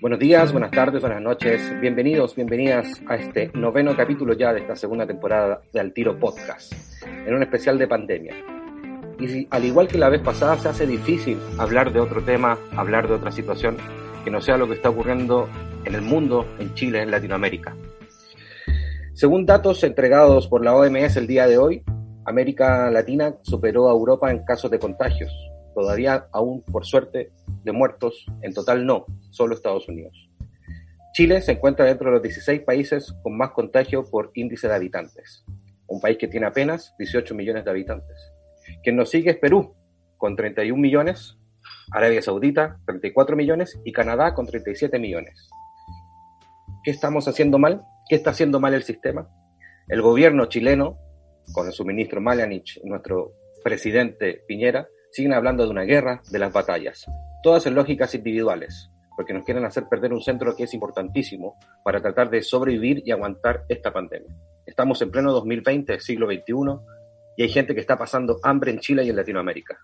Buenos días, buenas tardes, buenas noches. Bienvenidos, bienvenidas a este noveno capítulo ya de esta segunda temporada de Al Tiro Podcast, en un especial de pandemia. Y al igual que la vez pasada, se hace difícil hablar de otro tema, hablar de otra situación que no sea lo que está ocurriendo en el mundo, en Chile, en Latinoamérica. Según datos entregados por la OMS el día de hoy, América Latina superó a Europa en casos de contagios. Todavía aún, por suerte, de muertos, en total no, solo Estados Unidos. Chile se encuentra dentro de los 16 países con más contagio por índice de habitantes, un país que tiene apenas 18 millones de habitantes. Quien nos sigue es Perú, con 31 millones, Arabia Saudita, 34 millones y Canadá con 37 millones. ¿Qué estamos haciendo mal? ¿Qué está haciendo mal el sistema? El gobierno chileno, con su ministro Malanich nuestro presidente Piñera, siguen hablando de una guerra, de las batallas, todas en lógicas individuales, porque nos quieren hacer perder un centro que es importantísimo para tratar de sobrevivir y aguantar esta pandemia. Estamos en pleno 2020, siglo XXI, y hay gente que está pasando hambre en Chile y en Latinoamérica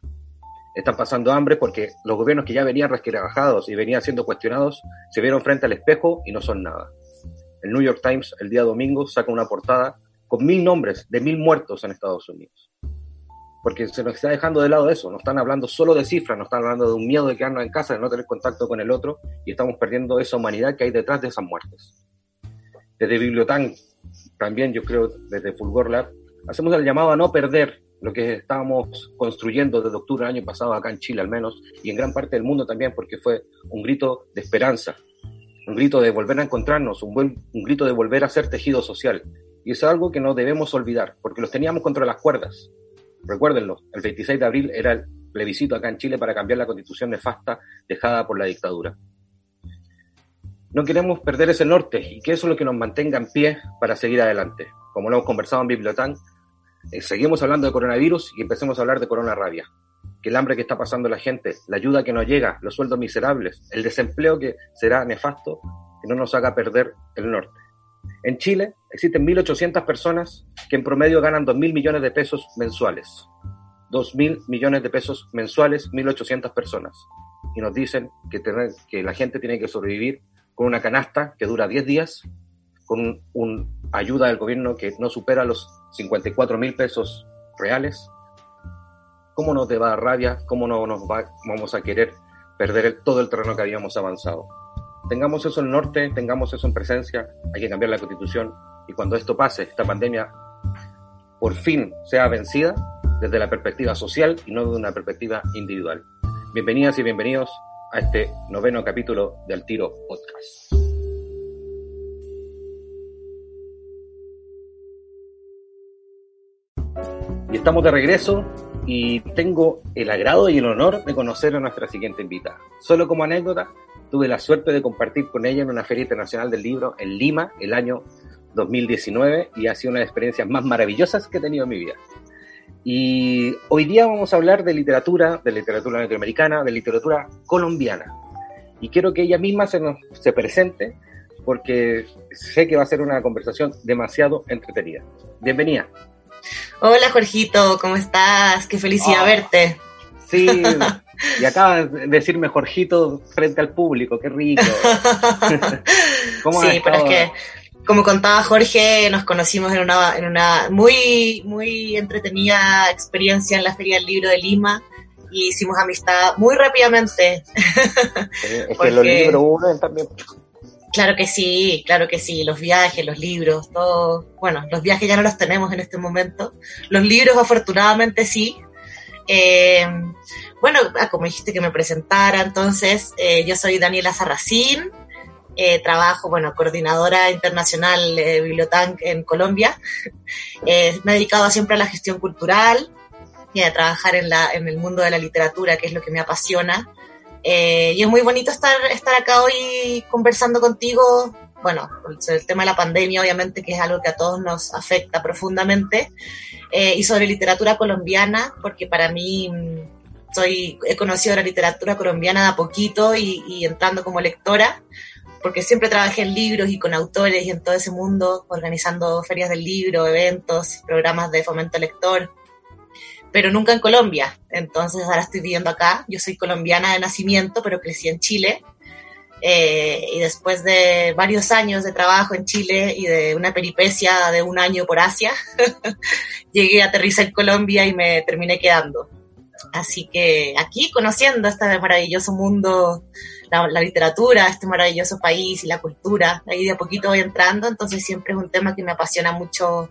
están pasando hambre porque los gobiernos que ya venían resquebrajados y venían siendo cuestionados se vieron frente al espejo y no son nada. El New York Times el día domingo saca una portada con mil nombres de mil muertos en Estados Unidos. Porque se nos está dejando de lado eso, no están hablando solo de cifras, no están hablando de un miedo de quedarnos en casa, de no tener contacto con el otro, y estamos perdiendo esa humanidad que hay detrás de esas muertes. Desde Bibliotán, también yo creo, desde Fulgor Lab, hacemos el llamado a no perder lo que estábamos construyendo desde octubre del año pasado acá en Chile al menos, y en gran parte del mundo también, porque fue un grito de esperanza, un grito de volver a encontrarnos, un, buen, un grito de volver a ser tejido social. Y es algo que no debemos olvidar, porque los teníamos contra las cuerdas. Recuérdenlo, el 26 de abril era el plebiscito acá en Chile para cambiar la constitución nefasta dejada por la dictadura. No queremos perder ese norte y que eso es lo que nos mantenga en pie para seguir adelante. Como lo hemos conversado en Bibliotán, eh, seguimos hablando de coronavirus y empecemos a hablar de corona rabia. Que el hambre que está pasando la gente, la ayuda que no llega, los sueldos miserables, el desempleo que será nefasto, que no nos haga perder el norte. En Chile existen 1.800 personas que en promedio ganan 2.000 millones de pesos mensuales. 2.000 millones de pesos mensuales, 1.800 personas. Y nos dicen que, la gente tiene que sobrevivir con una canasta que dura 10 días, con una ayuda del gobierno que no supera los 54 mil pesos reales, ¿cómo nos va a dar rabia? ¿Cómo no nos va, vamos a querer perder todo el terreno que habíamos avanzado? Tengamos eso en norte, tengamos eso en presencia, hay que cambiar la constitución y cuando esto pase, esta pandemia por fin sea vencida desde la perspectiva social y no desde una perspectiva individual. Bienvenidas y bienvenidos a este noveno capítulo del Tiro Podcast. estamos de regreso y tengo el agrado y el honor de conocer a nuestra siguiente invitada. Solo como anécdota, tuve la suerte de compartir con ella en una Feria Internacional del Libro en Lima el año 2019 y ha sido una de las experiencias más maravillosas que he tenido en mi vida. Y hoy día vamos a hablar de literatura, de literatura latinoamericana, de literatura colombiana. Y quiero que ella misma se presente porque sé que va a ser una conversación demasiado entretenida. Bienvenida. Hola Jorgito, ¿cómo estás? Qué felicidad ah. verte. Sí, y acaba de decirme Jorgito frente al público, qué rico. sí, pero es que, como contaba Jorge, nos conocimos en una, en una muy, muy entretenida experiencia en la Feria del Libro de Lima y hicimos amistad muy rápidamente. es que los libros unen también. Claro que sí, claro que sí, los viajes, los libros, todo, bueno, los viajes ya no los tenemos en este momento, los libros afortunadamente sí. Eh, bueno, ah, como dijiste que me presentara, entonces eh, yo soy Daniela Sarracín, eh, trabajo, bueno, coordinadora internacional de Bibliotank en Colombia, me he dedicado siempre a la gestión cultural y a trabajar en, la, en el mundo de la literatura, que es lo que me apasiona. Eh, y es muy bonito estar, estar acá hoy conversando contigo, bueno, sobre el tema de la pandemia, obviamente, que es algo que a todos nos afecta profundamente, eh, y sobre literatura colombiana, porque para mí mm, soy, he conocido la literatura colombiana de a poquito y, y entrando como lectora, porque siempre trabajé en libros y con autores y en todo ese mundo, organizando ferias del libro, eventos, programas de fomento lector pero nunca en Colombia. Entonces ahora estoy viviendo acá. Yo soy colombiana de nacimiento, pero crecí en Chile. Eh, y después de varios años de trabajo en Chile y de una peripecia de un año por Asia, llegué a aterrizar en Colombia y me terminé quedando. Así que aquí conociendo este maravilloso mundo, la, la, literatura, este maravilloso país y la cultura, ahí de a poquito voy entrando, entonces siempre es un tema que me apasiona mucho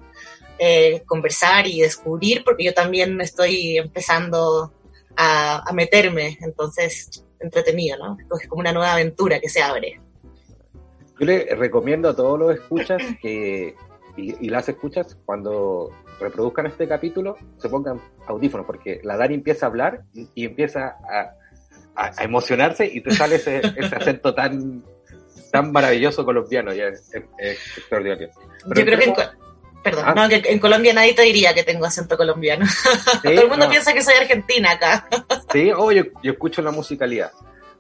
eh, conversar y descubrir, porque yo también estoy empezando a, a meterme, entonces entretenido, ¿no? Es como una nueva aventura que se abre. Yo le recomiendo a todos los escuchas que, y, y las escuchas cuando reproduzcan este capítulo se pongan audífonos, porque la Dani empieza a hablar y, y empieza a, a, a, emocionarse y te sale ese, ese acento tan tan maravilloso colombiano, ya es, es, es extraordinario. Pero Yo creo que en, perdón, ah. no, que en Colombia nadie te diría que tengo acento colombiano. ¿Sí? Todo el mundo no. piensa que soy argentina acá. sí, oh, yo, yo escucho la musicalidad.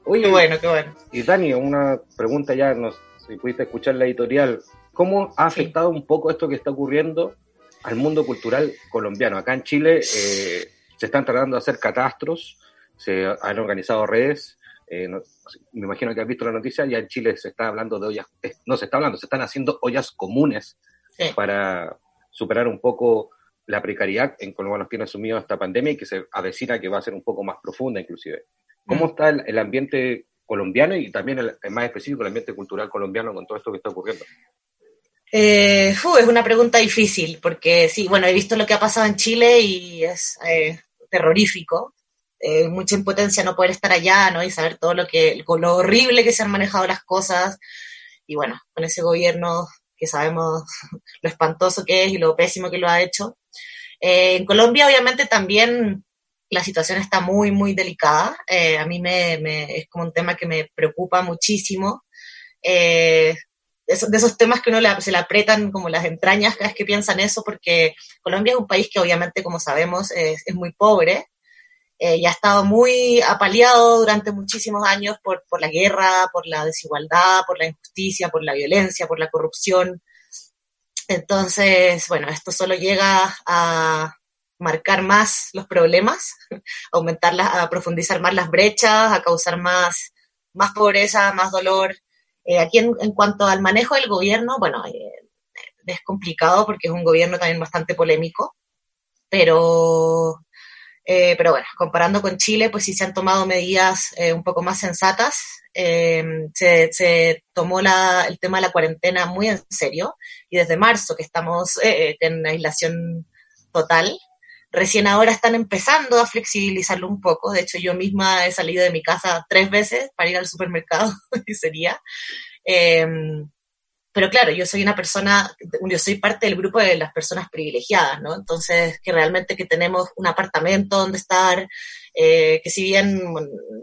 Oye, qué bueno, qué bueno. Y Dani, una pregunta ya, no, si pudiste escuchar la editorial, ¿cómo ha afectado sí. un poco esto que está ocurriendo al mundo cultural colombiano? Acá en Chile eh, se están tratando de hacer catastros, se han organizado redes, eh, no, me imagino que has visto la noticia, ya en Chile se está hablando de ollas, eh, no se está hablando, se están haciendo ollas comunes sí. para superar un poco la precariedad en cómo nos tiene sumido esta pandemia y que se avecina que va a ser un poco más profunda inclusive. ¿Cómo mm. está el, el ambiente colombiano y también el, el, más específico el ambiente cultural colombiano con todo esto que está ocurriendo? Eh, uh, es una pregunta difícil porque sí, bueno, he visto lo que ha pasado en Chile y es eh, terrorífico. Eh, mucha impotencia no poder estar allá, ¿no? Y saber todo lo que, lo horrible que se han manejado las cosas. Y bueno, con ese gobierno que sabemos lo espantoso que es y lo pésimo que lo ha hecho. Eh, en Colombia, obviamente, también la situación está muy, muy delicada. Eh, a mí me, me, es como un tema que me preocupa muchísimo. Eh, de, esos, temas que uno se le apretan como las entrañas cada vez que piensan eso, porque Colombia es un país que obviamente, como sabemos, es muy pobre eh, y ha estado muy apaleado durante muchísimos años por, por la guerra, por la desigualdad, por la injusticia, por la violencia, por la corrupción. Entonces, bueno, esto solo llega a marcar más los problemas, aumentar a profundizar más las brechas, a causar más, más pobreza, más dolor. Eh, aquí en, en, cuanto al manejo del gobierno, bueno, eh, es complicado porque es un gobierno también bastante polémico, pero eh, pero bueno, comparando con Chile, pues sí se han tomado medidas eh, un poco más sensatas. Eh, se, tomó la, el tema de la cuarentena muy en serio y desde marzo que estamos eh, en aislación total, recién ahora están empezando a flexibilizarlo un poco. De hecho, yo misma he salido de mi casa tres veces para ir al supermercado, y sería. Pero claro, yo soy una persona, yo soy parte del grupo de las personas privilegiadas, ¿no? Entonces, que realmente que tenemos un apartamento donde estar, eh, que si bien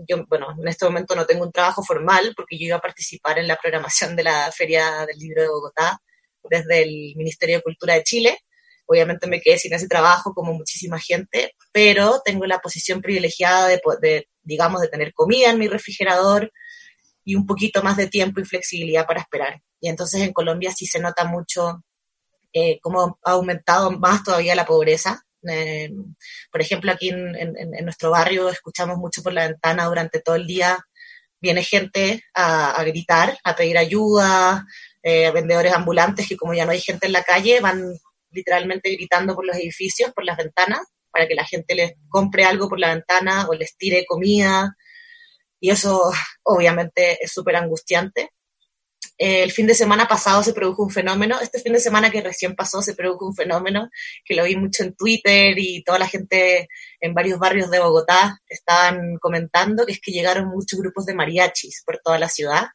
yo, bueno, en este momento no tengo un trabajo formal, porque yo iba a participar en la programación de la Feria del Libro de Bogotá desde el Ministerio de Cultura de Chile, obviamente me quedé sin ese trabajo como muchísima gente, pero tengo la posición privilegiada de, de digamos, de tener comida en mi refrigerador, y un poquito más de tiempo y flexibilidad para esperar. Y entonces en Colombia sí se nota mucho eh, cómo ha aumentado más todavía la pobreza. Eh, por ejemplo, aquí en, nuestro barrio escuchamos mucho por la ventana durante todo el día, viene gente a, a gritar, a pedir ayuda, eh, vendedores ambulantes que como ya no hay gente en la calle, van literalmente gritando por los edificios, por las ventanas, para que la gente les compre algo por la ventana o les tire comida y eso obviamente es súper angustiante. El fin de semana pasado se produjo un fenómeno, este fin de semana que recién pasó se produjo un fenómeno que lo vi mucho en Twitter y toda la gente en varios barrios de Bogotá estaban comentando, que es que llegaron muchos grupos de mariachis por toda la ciudad.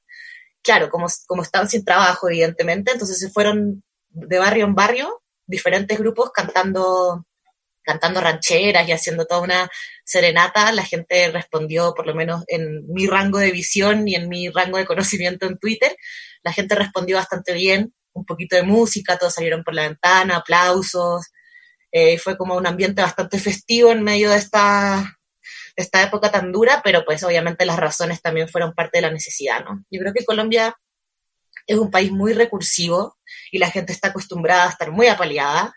Claro, como, como estaban sin trabajo, evidentemente, entonces se fueron de barrio en barrio, diferentes grupos cantando cantando rancheras y haciendo toda una serenata, la gente respondió, por lo menos en mi rango de visión y en mi rango de conocimiento en Twitter, la gente respondió bastante bien, un poquito de música, todos salieron por la ventana, aplausos, eh, fue como un ambiente bastante festivo en medio de esta, esta época tan dura, pero pues obviamente las razones también fueron parte de la necesidad, ¿no? Yo creo que Colombia es un país muy recursivo y la gente está acostumbrada a estar muy apaleada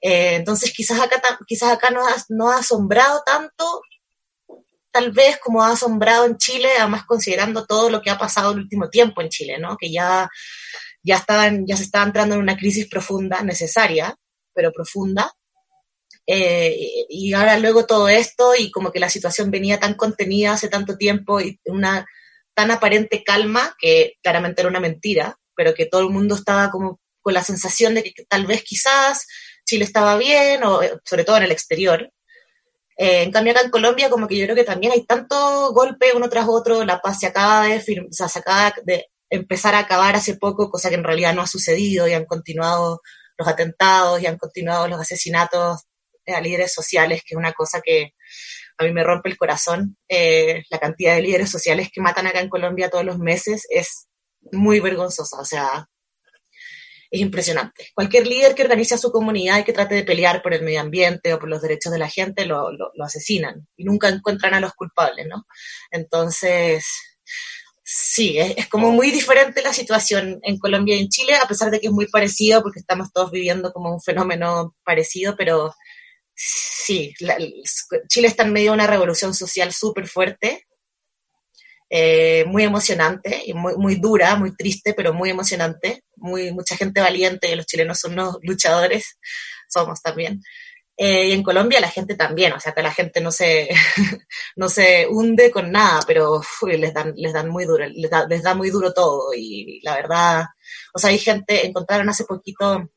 Eh, entonces quizás acá, quizás acá no ha, no ha asombrado tanto, tal vez como ha asombrado en Chile, además considerando todo lo que ha pasado el último tiempo en Chile, ¿no? Que ya, ya, estaban, ya se está entrando en una crisis profunda, necesaria, pero profunda. Eh, y ahora luego todo esto y como que la situación venía tan contenida hace tanto tiempo y una tan aparente calma, que claramente era una mentira, pero que todo el mundo estaba como con la sensación de que tal vez quizás Chile estaba bien, o sobre todo en el exterior. Eh, en cambio acá en Colombia como que yo creo que también hay tanto golpe uno tras otro, la paz se acaba de, o sea, se acaba de empezar a acabar hace poco, cosa que en realidad no ha sucedido y han continuado los atentados y han continuado los asesinatos a líderes sociales, que es una cosa que a mí me rompe el corazón. Eh, la cantidad de líderes sociales que matan acá en Colombia todos los meses es muy vergonzosa, o sea, es impresionante. Cualquier líder que organice a su comunidad y que trate de pelear por el medio ambiente o por los derechos de la gente, lo, lo, asesinan y nunca encuentran a los culpables, ¿no? Entonces, sí, es, como muy diferente la situación en Colombia y en Chile, a pesar de que es muy parecido porque estamos todos viviendo como un fenómeno parecido, pero sí, Chile está en medio de una revolución social súper fuerte eh, muy emocionante y muy, muy dura, muy triste, pero muy emocionante. Muy, mucha gente valiente, los chilenos son unos luchadores, somos también. Eh, y en Colombia la gente también, o sea que la gente no se, no se hunde con nada, pero uy, les, dan, les dan muy duro, les da, les da muy duro todo. Y la verdad, o sea, hay gente, encontraron hace poquito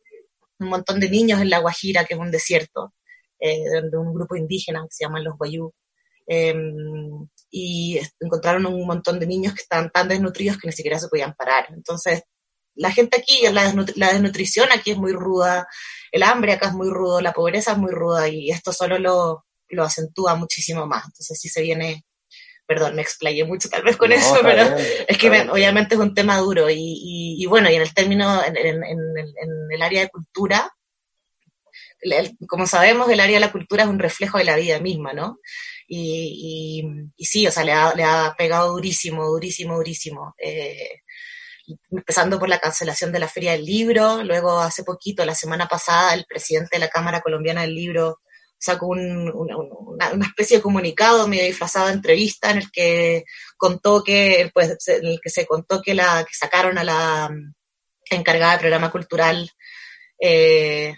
un montón de niños en La Guajira, que es un desierto, eh, de un grupo indígena que se llaman los Guayú. Eh, y encontraron un montón de niños que estaban tan desnutridos que ni siquiera se podían parar. Entonces, la gente aquí, la, desnut la desnutrición aquí es muy ruda, el hambre acá es muy rudo, la pobreza es muy ruda y esto solo lo, lo acentúa muchísimo más. Entonces, sí se viene, perdón, me explayé mucho tal vez con no, eso, pero bien, es que me, obviamente es un tema duro y, y, y, bueno, y en el término, en, en, en, en el área de cultura, como sabemos, el área de la cultura es un reflejo de la vida misma, ¿no? Y, y, sí, o sea, le ha, le ha, pegado durísimo, durísimo, durísimo. Eh, empezando por la cancelación de la Feria del Libro, luego hace poquito, la semana pasada, el presidente de la Cámara Colombiana del Libro sacó un, una, especie de comunicado medio disfrazado de entrevista en el que contó que, pues, en el que se contó que la, que sacaron a la encargada del programa cultural, eh,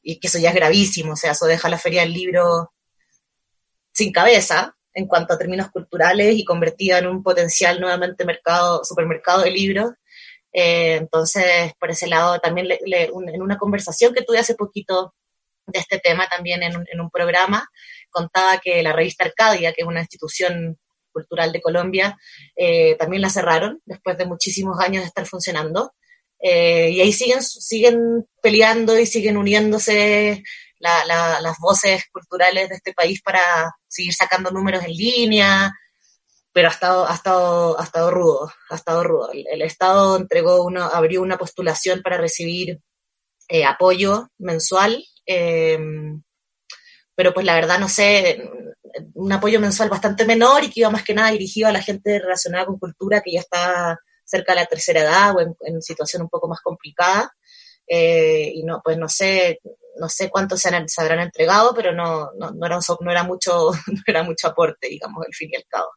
y que eso ya es gravísimo, o sea, eso deja la Feria del Libro sin cabeza en cuanto a términos culturales y convertida en un potencial nuevamente mercado, supermercado de libros. Eh, entonces, por ese lado, también en una conversación que tuve hace poquito de este tema, también en un, en un, programa, contaba que la revista Arcadia, que es una institución cultural de Colombia, eh, también la cerraron después de muchísimos años de estar funcionando. Eh, y ahí siguen, siguen peleando y siguen uniéndose la, la, las voces culturales de este país para seguir sacando números en línea, pero ha estado, ha estado, ha estado rudo, ha estado rudo. El, Estado entregó una, abrió una postulación para recibir eh, apoyo mensual, eh, pero pues la verdad no sé, un apoyo mensual bastante menor y que iba más que nada dirigido a la gente relacionada con cultura que ya está cerca de la tercera edad o en, en situación un poco más complicada. Eh, y no, pues no sé, no sé cuántos se, han, se habrán entregado, pero no, no, no, era, no, era mucho, no era mucho aporte, digamos, al fin y al cabo.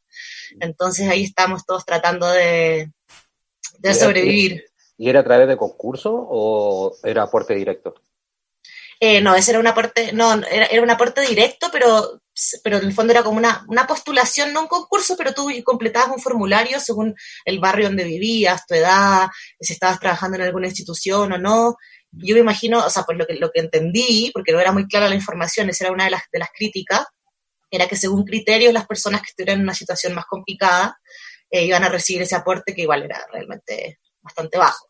Entonces ahí estamos todos tratando de, de sobrevivir. ¿Y era a través de concurso o era aporte directo? Eh, no, ese era un aporte, no, era, era, un aporte directo, pero, pero en el fondo era como una, una postulación, no un concurso, pero tú completabas un formulario según el barrio donde vivías, tu edad, si estabas trabajando en alguna institución o no. Yo me imagino, o sea, por lo que, lo que entendí, porque no era muy clara la información, esa era una de las, de las críticas, era que según criterios las personas que estuvieran en una situación más complicada eh, iban a recibir ese aporte que igual era realmente bastante bajo.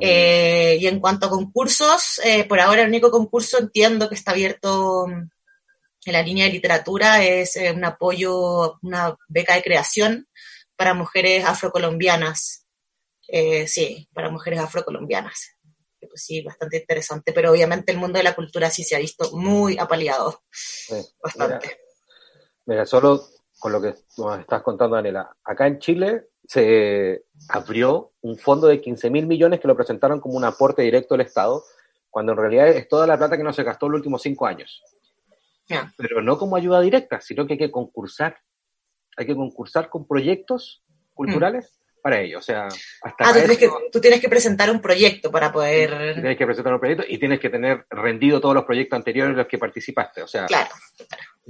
Eh, y en cuanto a concursos, eh, por ahora el único concurso entiendo que está abierto en la línea de literatura es un apoyo, una beca de creación para mujeres afrocolombianas. Sí, para mujeres afrocolombianas. Pues sí, bastante interesante, pero obviamente el mundo de la cultura sí se ha visto muy apaleado. Sí, bastante. Mira, mira, solo con lo que nos estás contando, Daniela, acá en Chile se abrió un fondo de 15 mil millones que lo presentaron como un aporte directo del Estado, cuando en realidad es toda la plata que no se gastó en los últimos cinco años. Pero no como ayuda directa, sino que hay que concursar. Hay que concursar con proyectos culturales para ello. O sea, hasta ah, tú, que, tú, tienes que presentar un proyecto para poder. Tienes que presentar un proyecto y tienes que tener rendido todos los proyectos anteriores en los que participaste. O sea, claro,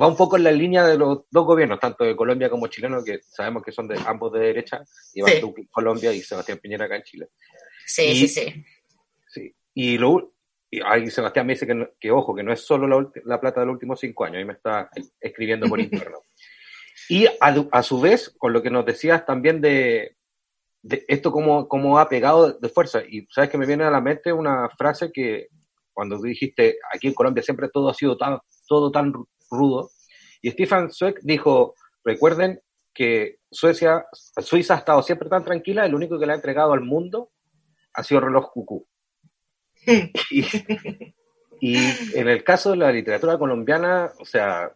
va un poco en la línea de los dos gobiernos, tanto de Colombia como chileno, que sabemos que son de ambos de derecha, y sí. Colombia y Sebastián Piñera acá en Chile. Sí, sí, sí. Sí. Y lo, y ahí Sebastián me dice que, que, ojo, que no es solo la, la, plata de los últimos cinco años, ahí me está escribiendo por interno. y a, a, su vez, con lo que nos decías también de, de esto cómo, cómo ha pegado de fuerza. Y sabes que me viene a la mente una frase que cuando tú dijiste, aquí en Colombia siempre todo ha sido tan, todo tan rudo. Y Stefan Zweig dijo, recuerden que Suecia, Suiza ha estado siempre tan tranquila, el único que le ha entregado al mundo ha sido reloj cucú. y, y, en el caso de la literatura colombiana, o sea,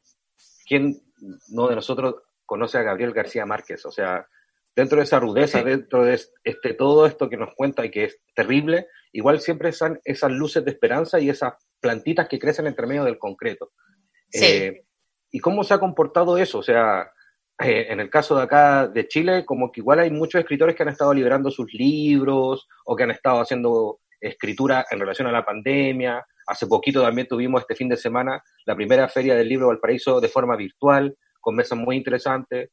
¿quién no de nosotros conoce a Gabriel García Márquez? O sea, dentro de esa rudeza, dentro de este, todo esto que nos cuenta y que es terrible, igual siempre están esas luces de esperanza y esas plantitas que crecen entre medio del concreto. Sí. Eh, ¿Y cómo se ha comportado eso? O sea, eh, en el caso de acá de Chile, como que igual hay muchos escritores que han estado liberando sus libros o que han estado haciendo escritura en relación a la pandemia. Hace poquito también tuvimos este fin de semana la primera feria del libro Valparaíso de forma virtual, con mesas muy interesantes.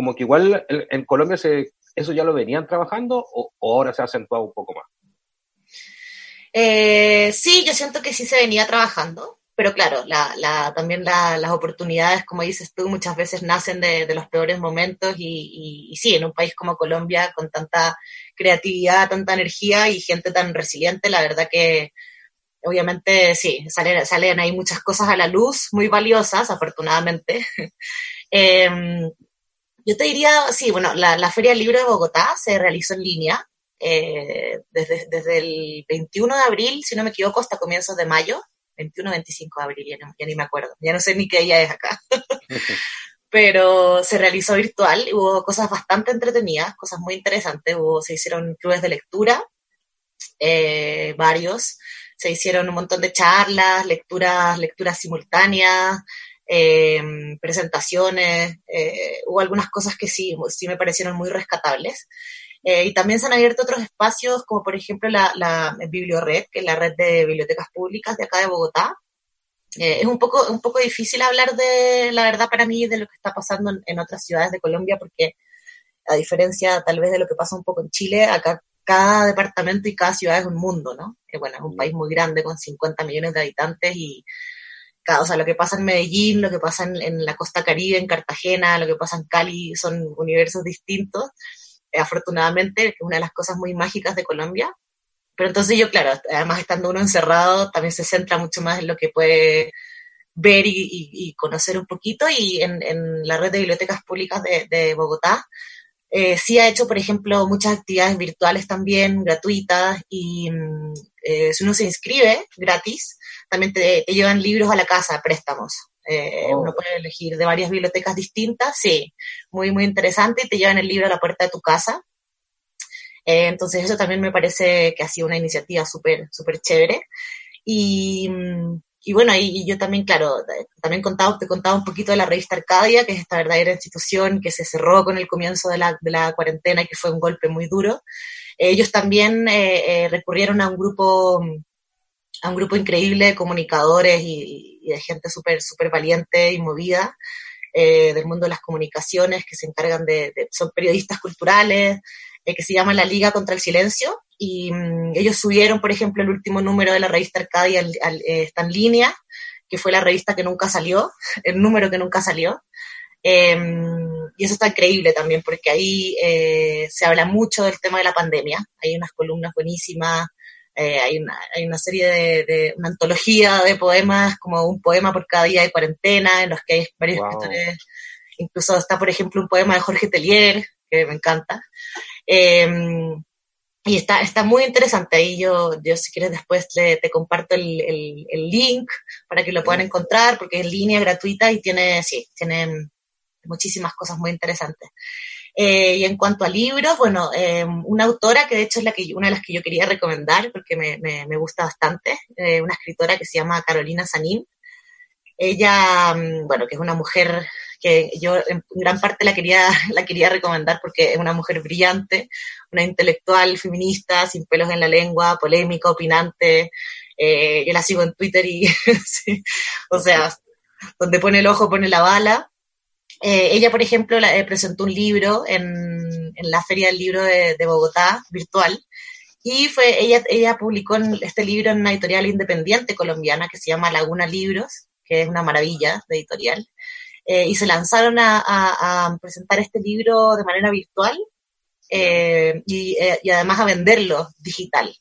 Como que igual en, Colombia eso ya lo venían trabajando o, ahora se ha acentuado un poco más. Eh, sí, yo siento que sí se venía trabajando pero claro, la, la, también la, las oportunidades, como dices tú, muchas veces nacen de, los peores momentos y, sí, en un país como Colombia, con tanta creatividad, tanta energía y gente tan resiliente, la verdad que obviamente sí, salen, ahí muchas cosas a la luz, muy valiosas, afortunadamente. eh, yo te diría, sí, bueno, la, la Feria del Libro de Bogotá se realizó en línea. Eh, desde, desde el 21 de abril, si no me equivoco, hasta comienzos de mayo. 21 25 de abril, ya, no, ya, ni me acuerdo, ya no sé ni qué día es acá. Pero se realizó virtual, hubo cosas bastante entretenidas, cosas muy interesantes, hubo, se hicieron clubes de lectura, eh, varios, se hicieron un montón de charlas, lecturas, lecturas simultáneas, eh, presentaciones, eh, hubo algunas cosas que sí, sí me parecieron muy rescatables. Eh, y también se han abierto otros espacios, como por ejemplo la, la Bibliored, que es la red de bibliotecas públicas de acá de Bogotá. Eh, es un poco, un poco difícil hablar de, la verdad para mí, de lo que está pasando en, en, otras ciudades de Colombia, porque a diferencia tal vez de lo que pasa un poco en Chile, acá cada departamento y cada ciudad es un mundo, ¿no? Que bueno, es un país muy grande con 50 millones de habitantes y o sea, lo que pasa en Medellín, lo que pasa en, la costa caribe, en Cartagena, lo que pasa en Cali, son universos distintos afortunadamente, es una de las cosas muy mágicas de Colombia. Pero entonces yo, claro, además estando uno encerrado, también se centra mucho más en lo que puede ver y, conocer un poquito. Y en, la red de bibliotecas públicas de, Bogotá, eh, sí ha hecho, por ejemplo, muchas actividades virtuales también, gratuitas, y eh, si uno se inscribe gratis, también te, te llevan libros a la casa, préstamos. Eh, oh. Uno puede elegir de varias bibliotecas distintas, sí, muy, muy interesante, y te llevan el libro a la puerta de tu casa. Eh, entonces eso también me parece que ha sido una iniciativa súper, súper chévere. Y, y bueno, y, y, yo también, claro, también contaba, te contaba un poquito de la revista Arcadia, que es esta verdadera institución que se cerró con el comienzo de la, de la cuarentena y que fue un golpe muy duro. Ellos también eh, eh, recurrieron a un grupo a un grupo increíble de comunicadores y, y de gente súper super valiente y movida eh, del mundo de las comunicaciones que se encargan de, de son periodistas culturales, eh, que se llama La Liga contra el Silencio, y um, ellos subieron, por ejemplo, el último número de la revista Arcadia, al, al, eh, está en línea, que fue la revista que nunca salió, el número que nunca salió. Eh, y eso está increíble también, porque ahí eh, se habla mucho del tema de la pandemia. Hay unas columnas buenísimas, eh, hay, una, hay una serie de, de, una antología de poemas, como un poema por cada día de cuarentena, en los que hay varios wow. escritores. Incluso está, por ejemplo, un poema de Jorge Tellier, que me encanta. Eh, y está, está muy interesante ahí. Yo, yo si quieres después te, te comparto el, el, el, link para que lo puedan encontrar, porque es línea gratuita y tiene, sí, tiene muchísimas cosas muy interesantes. Eh, y en cuanto a libros, bueno, eh, una autora que de hecho es la que, una de las que yo quería recomendar porque me, me, gusta bastante, eh, una escritora que se llama Carolina Sanín. Ella, mm, bueno, que es una mujer que yo en gran parte la quería, la quería recomendar porque es una mujer brillante, una intelectual feminista, sin pelos en la lengua, polémica, opinante. Eh, yo la sigo en Twitter y, o sea, donde pone el ojo pone la bala. Eh, ella, por ejemplo, eh, presentó un libro en, en, la Feria del Libro de, Bogotá, virtual, y fue, ella, ella publicó este libro en una editorial independiente colombiana que se llama Laguna Libros, que es una maravilla de editorial, eh, y se lanzaron a, a, a, presentar este libro de manera virtual y, y, además a venderlo digital.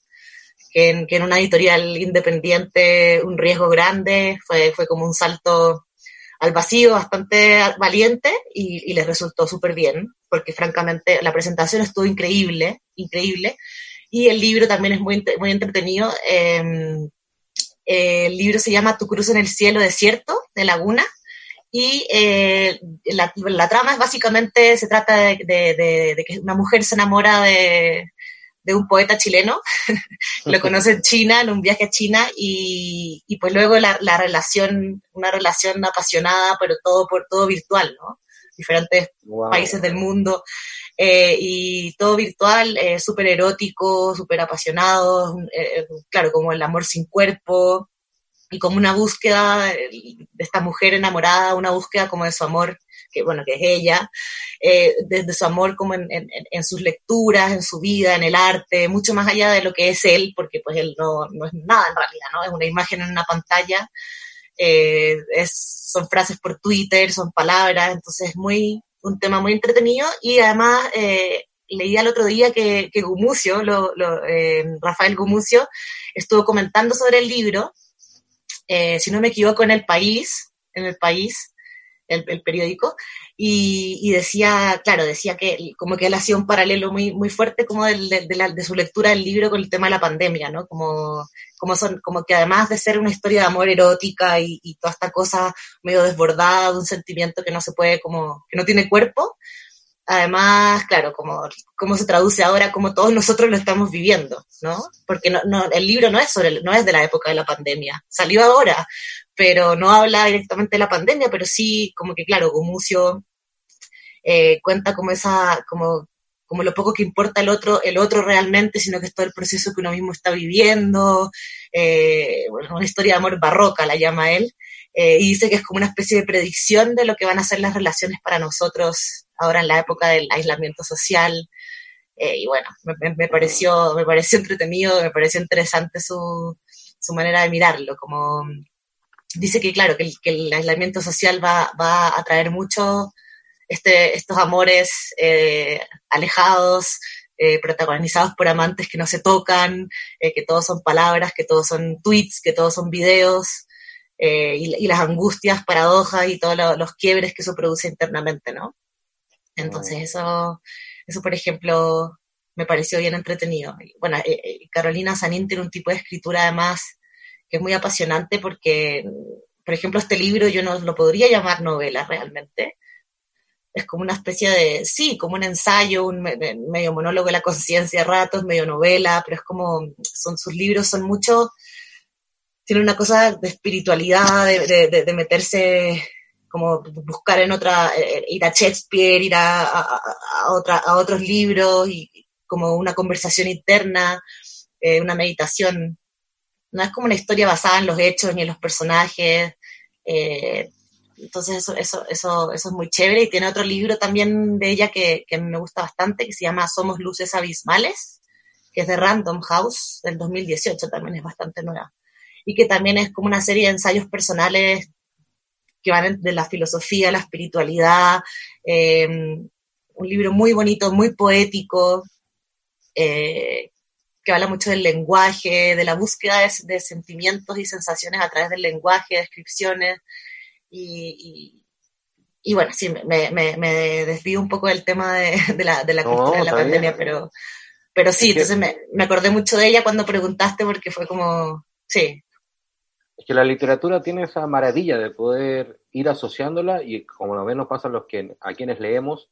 Que en, que en, una editorial independiente un riesgo grande, fue, fue como un salto al vacío bastante valiente y, les resultó súper bien, porque francamente la presentación estuvo increíble, increíble, y el libro también es muy, muy entretenido. Eh, el libro se llama Tu cruz en el cielo desierto, de Laguna, y eh, la, la, trama es básicamente, se trata de, que una mujer se enamora de, un poeta chileno, lo conoce en China, en un viaje a China, y, y pues luego la, la, relación, una relación apasionada, pero todo por todo virtual, ¿no? Diferentes wow. países del mundo, eh, y todo virtual, eh, súper erótico, súper apasionado, eh, claro, como el amor sin cuerpo, y como una búsqueda de esta mujer enamorada, una búsqueda como de su amor, que bueno, que es ella, eh, desde su amor como en, en, en, sus lecturas, en su vida, en el arte, mucho más allá de lo que es él, porque pues él no, no es nada en realidad, ¿no? Es una imagen en una pantalla, eh, es, son frases por Twitter, son palabras, entonces es muy, un tema muy entretenido y además eh, leí al otro día que, que Gumucio, lo, lo, eh, Rafael Gumucio, estuvo comentando sobre el libro eh, si no me equivoco, en el país, en el país, el, periódico, y, decía, claro, decía que como que él hacía un paralelo muy, muy fuerte como de, de, la, de, su lectura del libro con el tema de la pandemia, ¿no? Como, como, son, como que además de ser una historia de amor erótica y, y toda esta cosa medio desbordada de un sentimiento que no se puede, como, que no tiene cuerpo, además, claro, como, cómo se traduce ahora, como todos nosotros lo estamos viviendo, ¿no? Porque no, no, el libro no es, sobre, no es de la época de la pandemia, salió ahora, pero no habla directamente de la pandemia, pero sí, como que, claro, Gumucio eh, cuenta como esa, como, como lo poco que importa el otro, el otro realmente, sino que es todo el proceso que uno mismo está viviendo, eh, bueno, una historia de amor barroca la llama él, eh, y dice que es como una especie de predicción de lo que van a ser las relaciones para nosotros ahora en la época del aislamiento social. Eh, y bueno, me, me, pareció, me pareció entretenido, me pareció interesante su, su manera de mirarlo, como dice que claro, que el, que el aislamiento social va, va a traer mucho este, estos amores eh, alejados, eh, protagonizados por amantes que no se tocan, eh, que todos son palabras, que todos son tweets, que todos son videos, y, y, las angustias, paradojas y todos lo, los quiebres que eso produce internamente, ¿no? Entonces eso, eso por ejemplo, me pareció bien entretenido. Bueno, Carolina Sanín tiene un tipo de escritura además es muy apasionante porque, por ejemplo, este libro yo no lo podría llamar novela realmente. Es como una especie de, sí, como un ensayo, un medio monólogo de la conciencia a ratos, medio novela, pero es como, son sus libros son mucho, tienen una cosa de espiritualidad, de, de, de meterse como buscar en otra, eh, ir a Shakespeare, ir a, a, a, otra, a otros libros y como una conversación interna, eh, una meditación. No es como una historia basada en los hechos ni en los personajes. Eh, entonces eso, eso, eso, eso es muy chévere. Y tiene otro libro también de ella que, que me gusta bastante, que se llama Somos Luces Abismales, que es de Random House del 2018, también es bastante nueva. Y que también es como una serie de ensayos personales que van de la filosofía, la espiritualidad, eh, un libro muy bonito, muy poético, eh, que habla mucho del lenguaje, de la búsqueda de, de, sentimientos y sensaciones a través del lenguaje, descripciones, y, y, y bueno, sí, me, me, me, desvío un poco del tema de, de la, de la, no, de la pandemia, pero, pero sí, es entonces que... me, me acordé mucho de ella cuando preguntaste porque fue como, sí, es que la literatura tiene esa maravilla de poder ir asociándola y como lo menos pasa a los que a quienes leemos,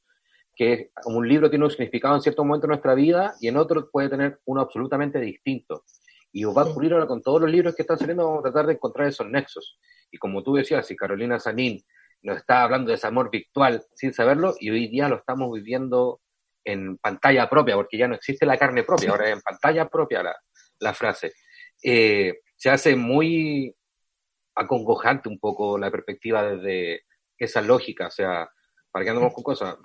que un libro tiene un significado en cierto momento de nuestra vida y en otro puede tener uno absolutamente distinto. Y va a ocurrir ahora con todos los libros que están saliendo, vamos a tratar de encontrar esos nexos. Y como tú decías, si Carolina Sanín nos está hablando de ese amor virtual sin saberlo, y hoy día lo estamos viviendo en pantalla propia, porque ya no existe la carne propia, ahora es en pantalla propia la, la frase. Eh, se hace muy acongojante un poco la perspectiva desde esa lógica, o sea, para que andemos con cosas,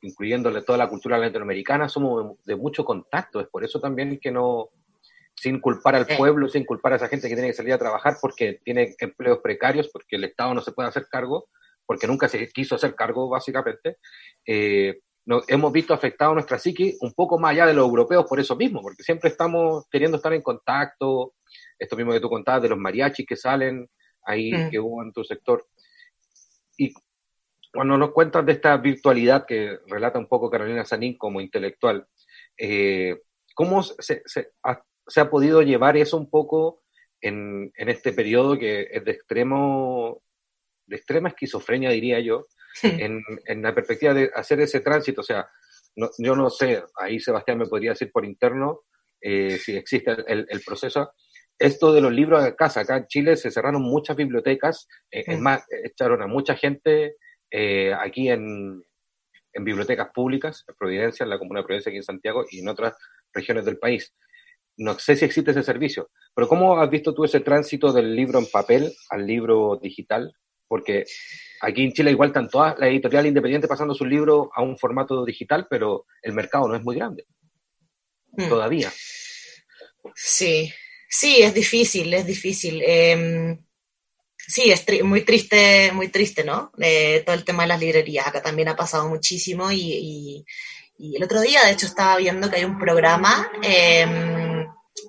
incluyéndole toda la cultura latinoamericana, somos de, mucho contacto, es por eso también que no, sin culpar al pueblo, sin culpar a esa gente que tiene que salir a trabajar porque tiene empleos precarios, porque el Estado no se puede hacer cargo, porque nunca se quiso hacer cargo, básicamente, eh, hemos visto afectado nuestra psique un poco más allá de los europeos por eso mismo, porque siempre estamos queriendo estar en contacto, esto mismo que tú contabas de los mariachis que salen ahí, mm. que hubo en tu sector. Y cuando nos cuentas de esta virtualidad que relata un poco Carolina Sanín como intelectual, eh, ¿cómo se, ha, podido llevar eso un poco en, en, este periodo que es de extremo, de extrema esquizofrenia, diría yo, en, en, la perspectiva de hacer ese tránsito? O sea, yo no sé, ahí Sebastián me podría decir por interno eh, si existe el, el, proceso, esto de los libros de casa, acá en Chile se cerraron muchas bibliotecas, eh, es más, echaron a mucha gente eh, aquí en, en, bibliotecas públicas, en Providencia, en la Comuna de Providencia, aquí en Santiago y en otras regiones del país. No sé si existe ese servicio, pero ¿cómo has visto tú ese tránsito del libro en papel al libro digital? Porque aquí en Chile igual están todas las editoriales independientes pasando sus libros a un formato digital, pero el mercado no es muy grande. Hmm. Todavía. Sí, Sí, es difícil, es difícil. Em, sí, es muy triste, muy triste, ¿no? Eh, todo el tema de las librerías. Acá también ha pasado muchísimo y, el otro día, de hecho, estaba viendo que hay un programa,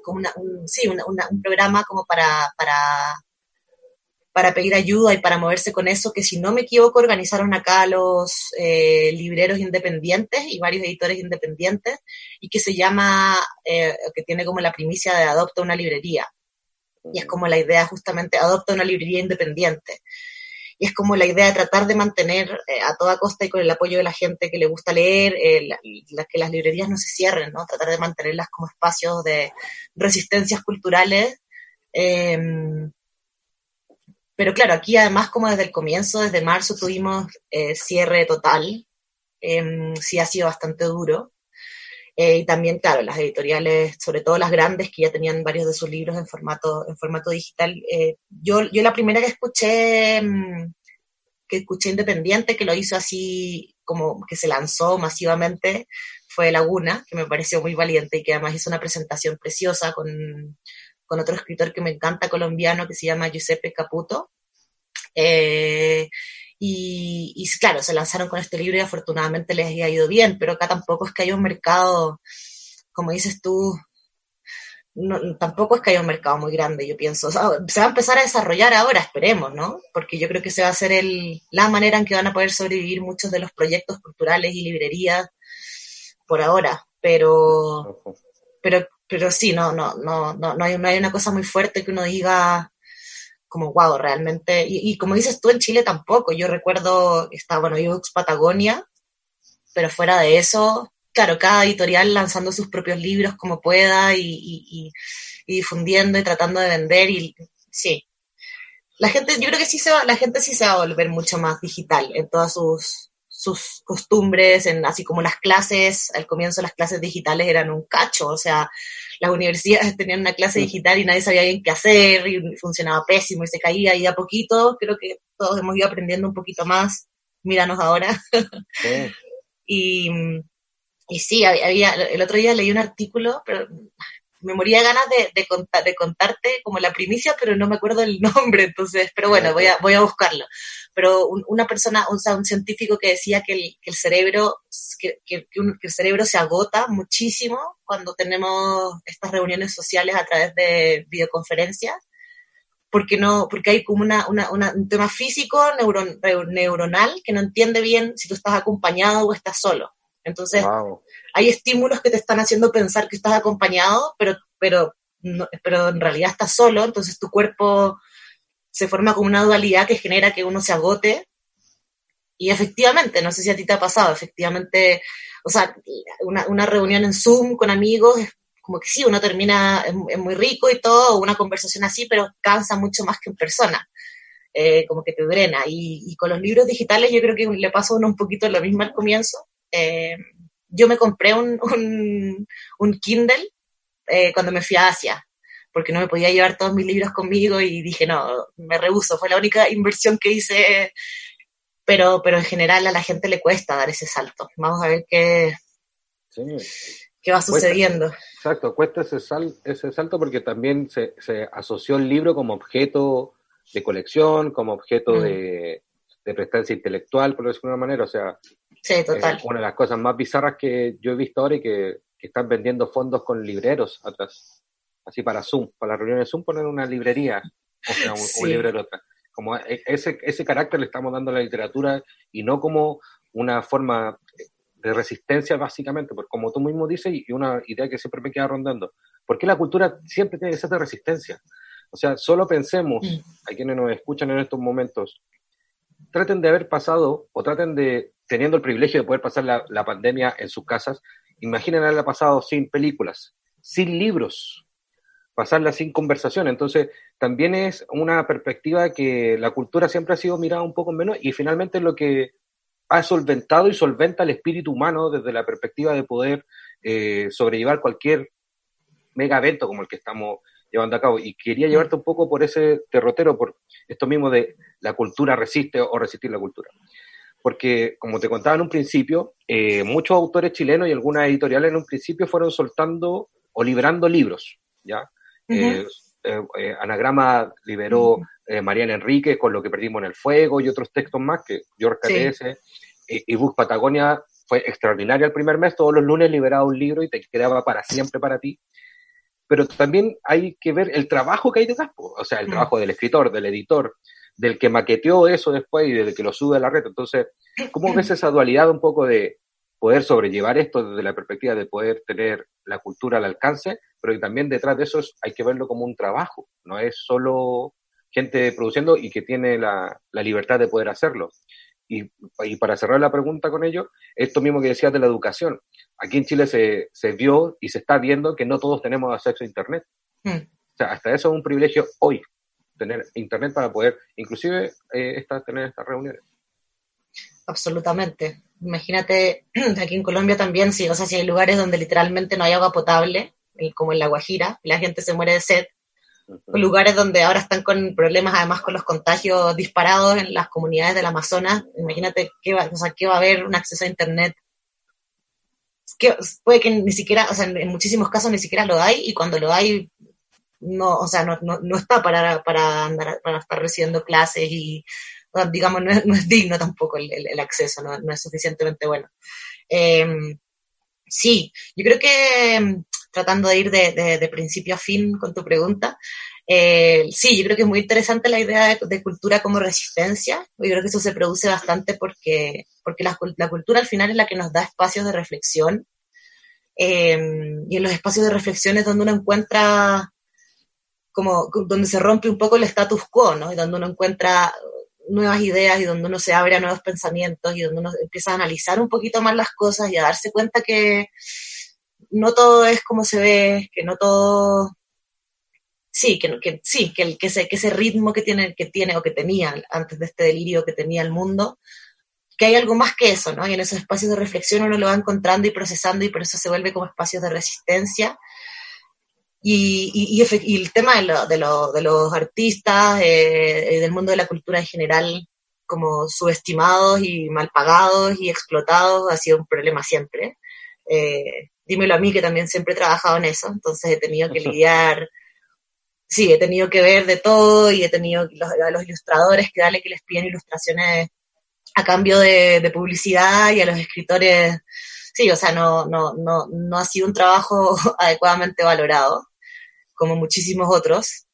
como un, sí, un programa como para, para para pedir ayuda y para moverse con eso, que si no me equivoco organizaron acá los eh, libreros independientes y varios editores independientes, y que se llama, eh, que tiene como la primicia de adopta una librería. Y es como la idea justamente, adopta una librería independiente. Y es como la idea de tratar de mantener eh, a toda costa y con el apoyo de la gente que le gusta leer, que las librerías no se cierren, ¿no? Tratar de mantenerlas como espacios de resistencias culturales. Pero claro, aquí además como desde el comienzo, desde marzo, tuvimos eh, cierre total. Em, sí ha sido bastante duro. Eh, y también, claro, las editoriales, sobre todo las grandes, que ya tenían varios de sus libros en formato, en formato digital. Eh, yo, yo la primera que escuché, mm, que escuché independiente, que lo hizo así como que se lanzó masivamente, fue Laguna, que me pareció muy valiente y que además hizo una presentación preciosa con, con otro escritor que me encanta colombiano que se llama Giuseppe Caputo. Eh, y, claro, se lanzaron con este libro y afortunadamente les ha ido bien, pero acá tampoco es que haya un mercado, como dices tú, tampoco es que haya un mercado muy grande, yo pienso. se va a empezar a desarrollar ahora, esperemos, ¿no? Porque yo creo que se va a ser el, la manera en que van a poder sobrevivir muchos de los proyectos culturales y librerías por ahora. Pero, pero pero sí, no, no, no, no, no hay, no hay una cosa muy fuerte que uno diga como, wow, realmente, y, como dices tú, en Chile tampoco, yo recuerdo, está, bueno, Ibux Patagonia, pero fuera de eso, claro, cada editorial lanzando sus propios libros como pueda y, difundiendo y tratando de vender, y sí. La gente, yo creo que sí se va, la gente sí se va a volver mucho más digital en todas sus, sus costumbres, en, así como las clases, al comienzo las clases digitales eran un cacho, o sea, las universidades tenían una clase digital y nadie sabía bien qué hacer y funcionaba pésimo y se caía y a poquito creo que todos hemos ido aprendiendo un poquito más, míranos ahora. y, y sí, había, el otro día leí un artículo, pero me moría de ganas de, de, de contarte como la primicia, pero no me acuerdo el nombre, entonces, pero bueno, voy a, voy a buscarlo. Pero una persona, o sea, un científico que decía que el, que el cerebro, que, que, el cerebro se agota muchísimo cuando tenemos estas reuniones sociales a través de videoconferencias, porque no, porque hay como una, una, un tema físico neuronal que no entiende bien si tú estás acompañado o estás solo. Entonces, hay estímulos que te están haciendo pensar que estás acompañado, pero, pero, pero en realidad estás solo, entonces tu cuerpo se forma como una dualidad que genera que uno se agote Y efectivamente, no sé si a ti te ha pasado, efectivamente, o sea, una, una reunión en Zoom con amigos es como que sí, uno termina, es, muy rico y todo, una conversación así, pero cansa mucho más que en persona. Eh, como que te drena. Y, con los libros digitales yo creo que le pasa a uno un poquito lo mismo al comienzo. Eh, yo me compré un, un, Kindle eh, cuando me fui a Asia, porque no me podía llevar todos mis libros conmigo y dije, no, me rehuso. Fue la única inversión que hice, pero, pero en general a la gente le cuesta dar ese salto. Vamos a ver qué, qué va sucediendo. exacto, cuesta ese, ese salto porque también se, se asoció el libro como objeto de colección, como objeto de, de, prestancia intelectual, por decirlo de alguna manera. O sea, sí, total. una de las cosas más bizarras que yo he visto ahora y que, están vendiendo fondos con libreros atrás. Así para Zoom, para las reuniones Zoom ponen una librería, o sea, un, librero atrás. Como e, ese, ese carácter le estamos dando a la literatura y no como una forma de resistencia básicamente, porque como tú mismo dices, y una idea que siempre me queda rondando, ¿por qué la cultura siempre tiene que ser de resistencia? O sea, solo pensemos, mm. a quienes nos escuchan en estos momentos, traten de haber pasado o traten de, teniendo el privilegio de poder pasar la, pandemia en sus casas, imaginen haberla pasado sin películas, sin libros, pasarla sin conversación. Entonces, también es una perspectiva que la cultura siempre ha sido mirada un poco menos y finalmente lo que ha solventado y solventa el espíritu humano desde la perspectiva de poder eh, sobrellevar cualquier mega evento como el que estamos llevando a cabo. Y quería llevarte un poco por ese derrotero, por esto mismo de la cultura resiste o resistir la cultura. Porque, como te contaba en un principio, eh, muchos autores chilenos y algunas editoriales en un principio fueron soltando o liberando libros, ¿ya? Eh, eh, Anagrama liberó Mariana Enrique con Lo que perdimos en el fuego y otros textos más que yo rescaté ese. y Bus Patagonia fue extraordinaria el primer mes, todos los lunes liberaba un libro y te quedaba para siempre para ti pero también hay que ver el trabajo que hay detrás, o sea, el mm. trabajo del escritor, del editor, del que maqueteó eso después y del que lo sube a la red. Entonces, ¿cómo ves esa dualidad un poco de poder sobrellevar esto desde la perspectiva de poder tener la cultura al alcance, pero que también detrás de eso hay que verlo como un trabajo, no es solo gente produciendo y que tiene la, la libertad de poder hacerlo. Y, y, para cerrar la pregunta con ello, esto mismo que decías de la educación aquí en Chile se, se vio y se está viendo que no todos tenemos acceso a Internet. Hmm. O sea, hasta eso es un privilegio hoy, tener Internet para poder inclusive eh, tener estas reuniones. Absolutamente. Imagínate, aquí en Colombia también, sí, o sea, si hay lugares donde literalmente no hay agua potable, como en La Guajira, la gente se muere de sed, lugares donde ahora están con problemas además con los contagios disparados en las comunidades del Amazonas, imagínate qué va, o sea, qué va a haber un acceso a Internet que puede que ni siquiera, o sea, en, muchísimos casos ni siquiera lo hay y cuando lo hay, no, o sea, no, no, está para, para, andar, para estar recibiendo clases y, digamos, no es, no es digno tampoco el, acceso, no, no, es suficientemente bueno. Em, sí, yo creo que em, tratando de ir de, principio a fin con tu pregunta, eh, sí, yo creo que es muy interesante la idea de, cultura como resistencia. Yo creo que eso se produce bastante porque, porque la, cultura al final es la que nos da espacios de reflexión. Eh, y en los espacios de reflexión es donde uno encuentra, como, donde se rompe un poco el status quo, ¿no? Y donde uno encuentra nuevas ideas y donde uno se abre a nuevos pensamientos y donde uno empieza a analizar un poquito más las cosas y a darse cuenta que no todo es como se ve, que no todo sí, que, que sí, que, el, que, ese, que ese ritmo que tiene, que tiene o que tenía antes de este delirio que tenía el mundo, que hay algo más que eso, ¿no? Y en esos espacios de reflexión uno lo va encontrando y procesando y por eso se vuelve como espacios de resistencia. Y, y, y, el tema de, lo, de, lo, de los artistas, eh, del mundo de la cultura en general, como subestimados y mal pagados y explotados, ha sido un problema siempre. Eh, dímelo a mí, que también siempre he trabajado en eso, entonces he tenido que lidiar sí, he tenido que ver de todo y he tenido los, a los ilustradores que dale que les piden ilustraciones a cambio de, publicidad y a los escritores, sí, o sea, no, no, no, no ha sido un trabajo adecuadamente valorado, como muchísimos otros,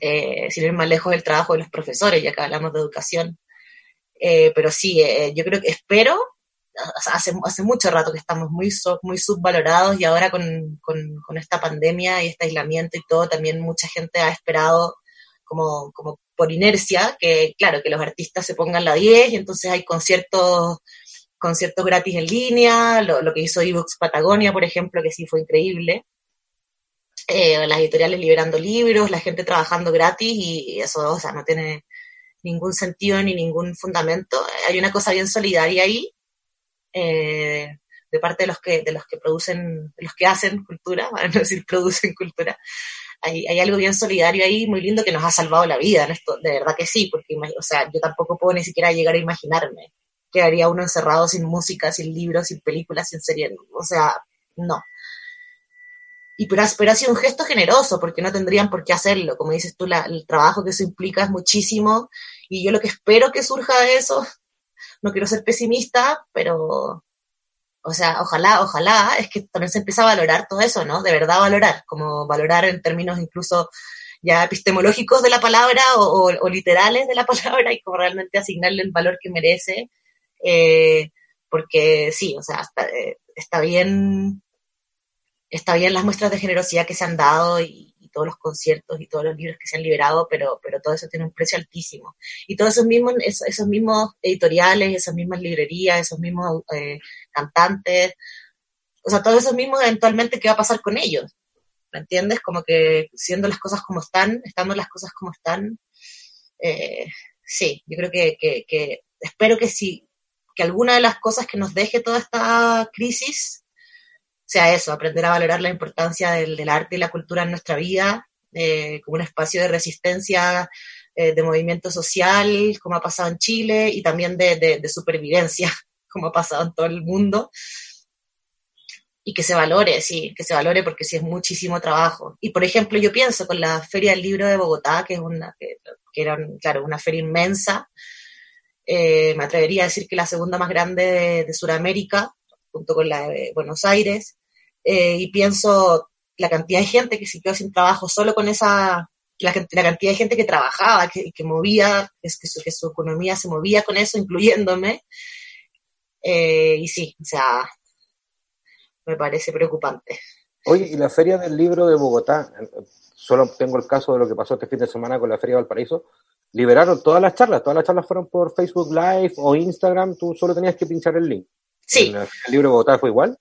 eh, sin ir más lejos del trabajo de los profesores, ya que hablamos de educación. Eh, pero sí, eh, yo creo que espero hace, hace mucho rato que estamos muy, muy subvalorados y ahora con, con, esta pandemia y este aislamiento y todo, también mucha gente ha esperado como, como por inercia, que claro, que los artistas se pongan la 10 y entonces hay conciertos conciertos gratis en línea, lo, lo que hizo Evox Patagonia, por ejemplo, que sí fue increíble. Eh, las editoriales liberando libros, la gente trabajando gratis y eso, o sea, no tiene ningún sentido ni ningún fundamento. Hay una cosa bien solidaria ahí, eh, de parte de los que, de los que producen, de los que hacen cultura, para no decir producen cultura. Hay, hay algo bien solidario ahí, muy lindo, que nos ha salvado la vida esto, de verdad que sí, porque, o sea, yo tampoco puedo ni siquiera llegar a imaginarme que haría uno encerrado sin música, sin libros, sin películas, sin serie, o sea, no. Y pero, ha sido un gesto generoso, porque no tendrían por qué hacerlo. Como dices tú, el trabajo que eso implica es muchísimo, y yo lo que espero que surja de eso, no quiero ser pesimista, pero o sea, ojalá, ojalá, es que también se empieza a valorar todo eso, ¿no? De verdad valorar, como valorar en términos incluso ya epistemológicos de la palabra o, literales de la palabra y como realmente asignarle el valor que merece, eh, porque sí, o sea, está, eh, está, bien, está bien las muestras de generosidad que se han dado y, todos los conciertos y todos los libros que se han liberado, pero, pero todo eso tiene un precio altísimo. Y todos esos mismos, esos, mismos editoriales, esas mismas librerías, esos mismos eh, cantantes, o sea, todos esos mismos eventualmente, ¿qué va a pasar con ellos? ¿Me entiendes? Como que siendo las cosas como están, estando las cosas como están, eh, sí, yo creo que, que, espero que sí, que alguna de las cosas que nos deje toda esta crisis sea eso, aprender a valorar la importancia del, arte y la cultura en nuestra vida, eh, como un espacio de resistencia, eh, de movimiento social, como ha pasado en Chile, y también de, supervivencia, como ha pasado en todo el mundo. Y que se valore, sí, que se valore porque sí es muchísimo trabajo. Y por ejemplo, yo pienso con la Feria del Libro de Bogotá, que es una, que, era, claro, una feria inmensa, eh, me atrevería a decir que la segunda más grande de, de Sudamérica, junto con la de Buenos Aires, eh, y pienso la cantidad de gente que se quedó sin trabajo solo con esa, la, cantidad de gente que trabajaba, que, que movía, que, su, que su economía se movía con eso, incluyéndome. Eh, y sí, o sea, me parece preocupante. Oye, y la Feria del Libro de Bogotá, solo tengo el caso de lo que pasó este fin de semana con la Feria de Valparaíso, liberaron todas las charlas, todas las charlas fueron por Facebook Live o Instagram, tú solo tenías que pinchar el link. Sí. ¿El libro de Bogotá fue igual?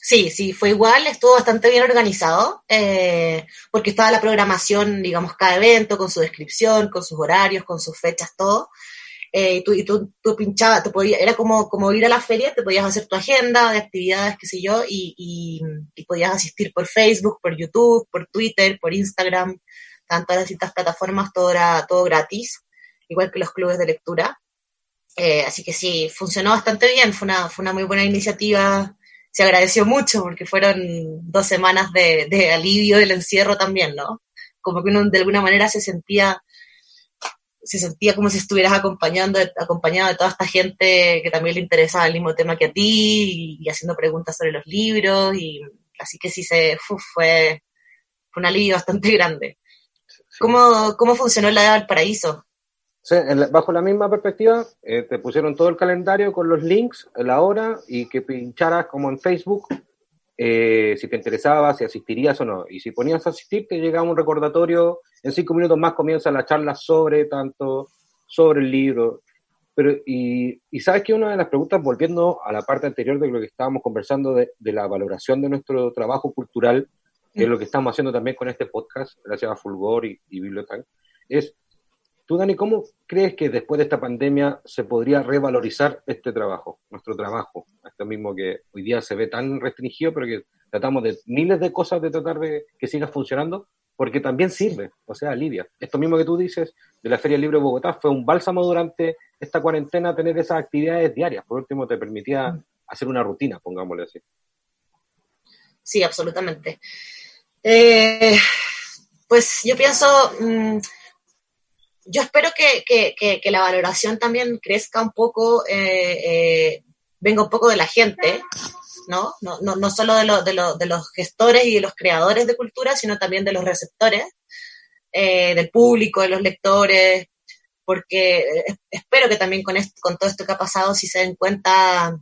Sí, sí, fue igual, estuvo bastante bien organizado, eh, porque estaba la programación, digamos, cada evento, con su descripción, con sus horarios, con sus fechas, todo. Eh, y tú, y tú, tú pinchabas, te podía, era como, como ir a la feria, te podías hacer tu agenda de actividades, qué sé yo, y, y, podías asistir por Facebook, por YouTube, por Twitter, por Instagram, tanto las distintas plataformas, todo era todo gratis, igual que los clubes de lectura. Eh, así que sí, funcionó bastante bien, fue una, fue una muy buena iniciativa se agradeció mucho porque fueron dos semanas de, alivio del encierro también, ¿no? Como que uno de alguna manera se sentía se sentía como si estuvieras acompañando, acompañado de toda esta gente que también le interesaba el mismo tema que a ti y, haciendo preguntas sobre los libros y así que sí se fue, fue un alivio bastante grande. ¿Cómo, ¿Cómo funcionó la de Valparaíso? Bajo la misma perspectiva, eh, te pusieron todo el calendario con los links, la hora y que pincharas como en Facebook eh, si te interesaba, si asistirías o no. Y si ponías a asistir, te llegaba un recordatorio. En cinco minutos más comienza la charla sobre tanto, sobre el libro. Pero, y, y sabes que una de las preguntas, volviendo a la parte anterior de lo que estábamos conversando de, la valoración de nuestro trabajo cultural, que es lo que estamos haciendo también con este podcast, gracias a Fulgor y, y es Tú, Dani, ¿cómo crees que después de esta pandemia se podría revalorizar este trabajo, nuestro trabajo? Esto mismo que hoy día se ve tan restringido, pero que tratamos de miles de cosas de tratar de que siga funcionando, porque también sirve, o sea, alivia. Esto mismo que tú dices de la Feria Libre de Bogotá fue un bálsamo durante esta cuarentena tener esas actividades diarias. Por último, te permitía mm. hacer una rutina, pongámosle así. Sí, absolutamente. Eh, pues yo pienso, mm, yo espero que, la valoración también crezca un poco, eh, eh, venga un poco de la gente, ¿no? No, no, no solo de, de, los gestores y de los creadores de cultura, sino también de los receptores, eh, del público, de los lectores, porque espero que también con, esto, con todo esto que ha pasado, si se den cuenta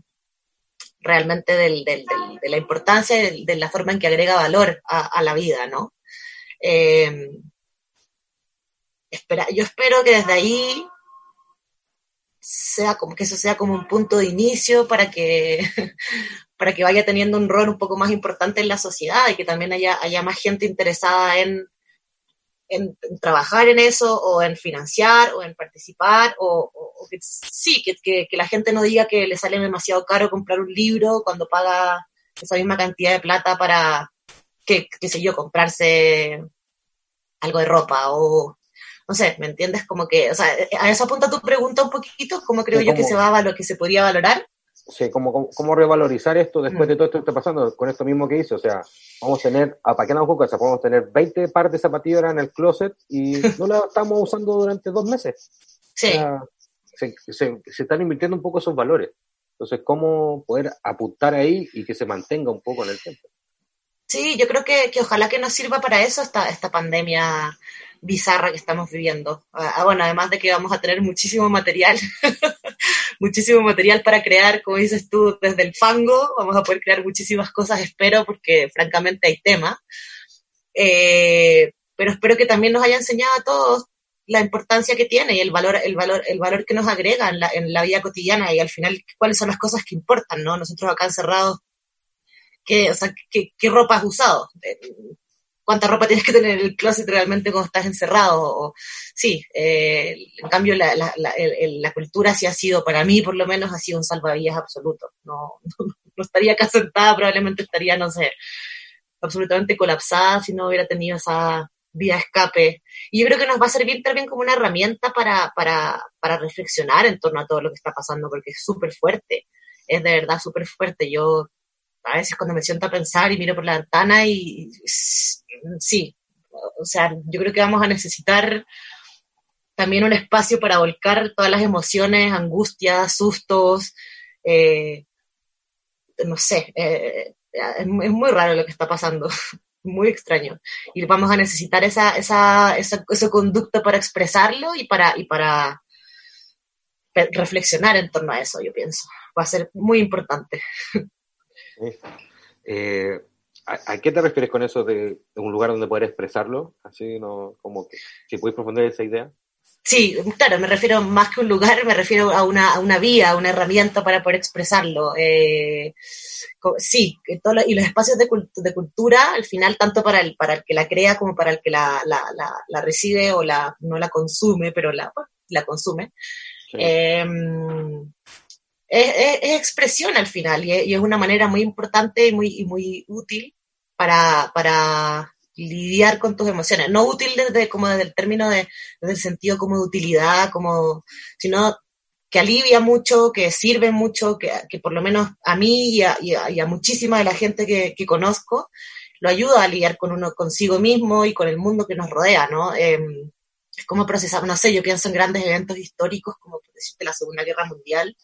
realmente de la importancia y de, la forma en que agrega valor a, a la vida, ¿no? Yo espero que desde ahí sea como que eso sea como un punto de inicio para que para que vaya teniendo un rol un poco más importante en la sociedad y que también haya, haya más gente interesada en, en, trabajar en eso o en financiar o en participar o, que sí, que, que, la gente no diga que le sale demasiado caro comprar un libro cuando paga esa misma cantidad de plata para, que, qué sé yo, comprarse algo de ropa o, no sé, ¿me entiendes? Como que, o sea, a eso apunta tu pregunta un poquito, ¿cómo creo yo que se va a lo que se podría valorar? Sí, ¿cómo, cómo, revalorizar esto después mm. de todo esto que está pasando con esto mismo que hice? O sea, vamos a tener, ¿para qué no cosa? Podemos tener 20 pares de zapatillas en el closet y no las estamos usando durante dos meses. Sí. se, se, están invirtiendo un poco esos valores. Entonces, ¿cómo poder apuntar ahí y que se mantenga un poco en el tiempo? Sí, yo creo que, que ojalá que nos sirva para eso esta, esta pandemia bizarra que estamos viviendo. Ah, ah, bueno, además de que vamos a tener muchísimo material, muchísimo material para crear, como dices tú, desde el fango, vamos a poder crear muchísimas cosas, espero, porque francamente hay tema. Eh, pero espero que también nos haya enseñado a todos la importancia que tiene y el valor, el valor, el valor que nos agrega en la, en la vida cotidiana y al final cuáles son las cosas que importan, ¿no? Nosotros acá encerrados, ¿qué, o sea, qué, qué ropa has usado? Eh, cuánta ropa tienes que tener en el closet realmente cuando estás encerrado. O, sí, eh, en cambio la, la, la, cultura sí ha sido, para mí por lo menos, ha sido un salvavidas absoluto. No, no, estaría acá sentada, probablemente estaría, no sé, absolutamente colapsada si no hubiera tenido esa vía escape. Y yo creo que nos va a servir también como una herramienta para, para, para reflexionar en torno a todo lo que está pasando, porque es súper fuerte, es de verdad súper fuerte. Yo a veces cuando me siento a pensar y miro por la ventana y sí, o sea, yo creo que vamos a necesitar también un espacio para volcar todas las emociones, angustias, sustos, eh, no sé, eh, es, muy raro lo que está pasando, muy extraño. Y vamos a necesitar esa, esa, esa, ese conducto para expresarlo y para, y para reflexionar en torno a eso, yo pienso. Va a ser muy importante. Eh, ¿a, qué te refieres con eso de, un lugar donde poder expresarlo? Así, ¿no? Como que, si puedes profundizar esa idea. Sí, claro, me refiero más que un lugar, me refiero a una, a una vía, a una herramienta para poder expresarlo. Eh, sí, y los espacios de, de, cultura, al final, tanto para el, para el que la crea como para el que la, la, la, recibe o la, no la consume, pero la, la consume, em, es, expresión al final y es, una manera muy importante y muy, muy útil para, para lidiar con tus emociones. No útil desde como desde el término de, sentido como de utilidad, como, sino que alivia mucho, que sirve mucho, que, que por lo menos a mí y a, y a, muchísima de la gente que, que, conozco, lo ayuda a lidiar con uno consigo mismo y con el mundo que nos rodea, ¿no? Eh, es como procesar, no sé, yo pienso en grandes eventos históricos como decirte la Segunda Guerra Mundial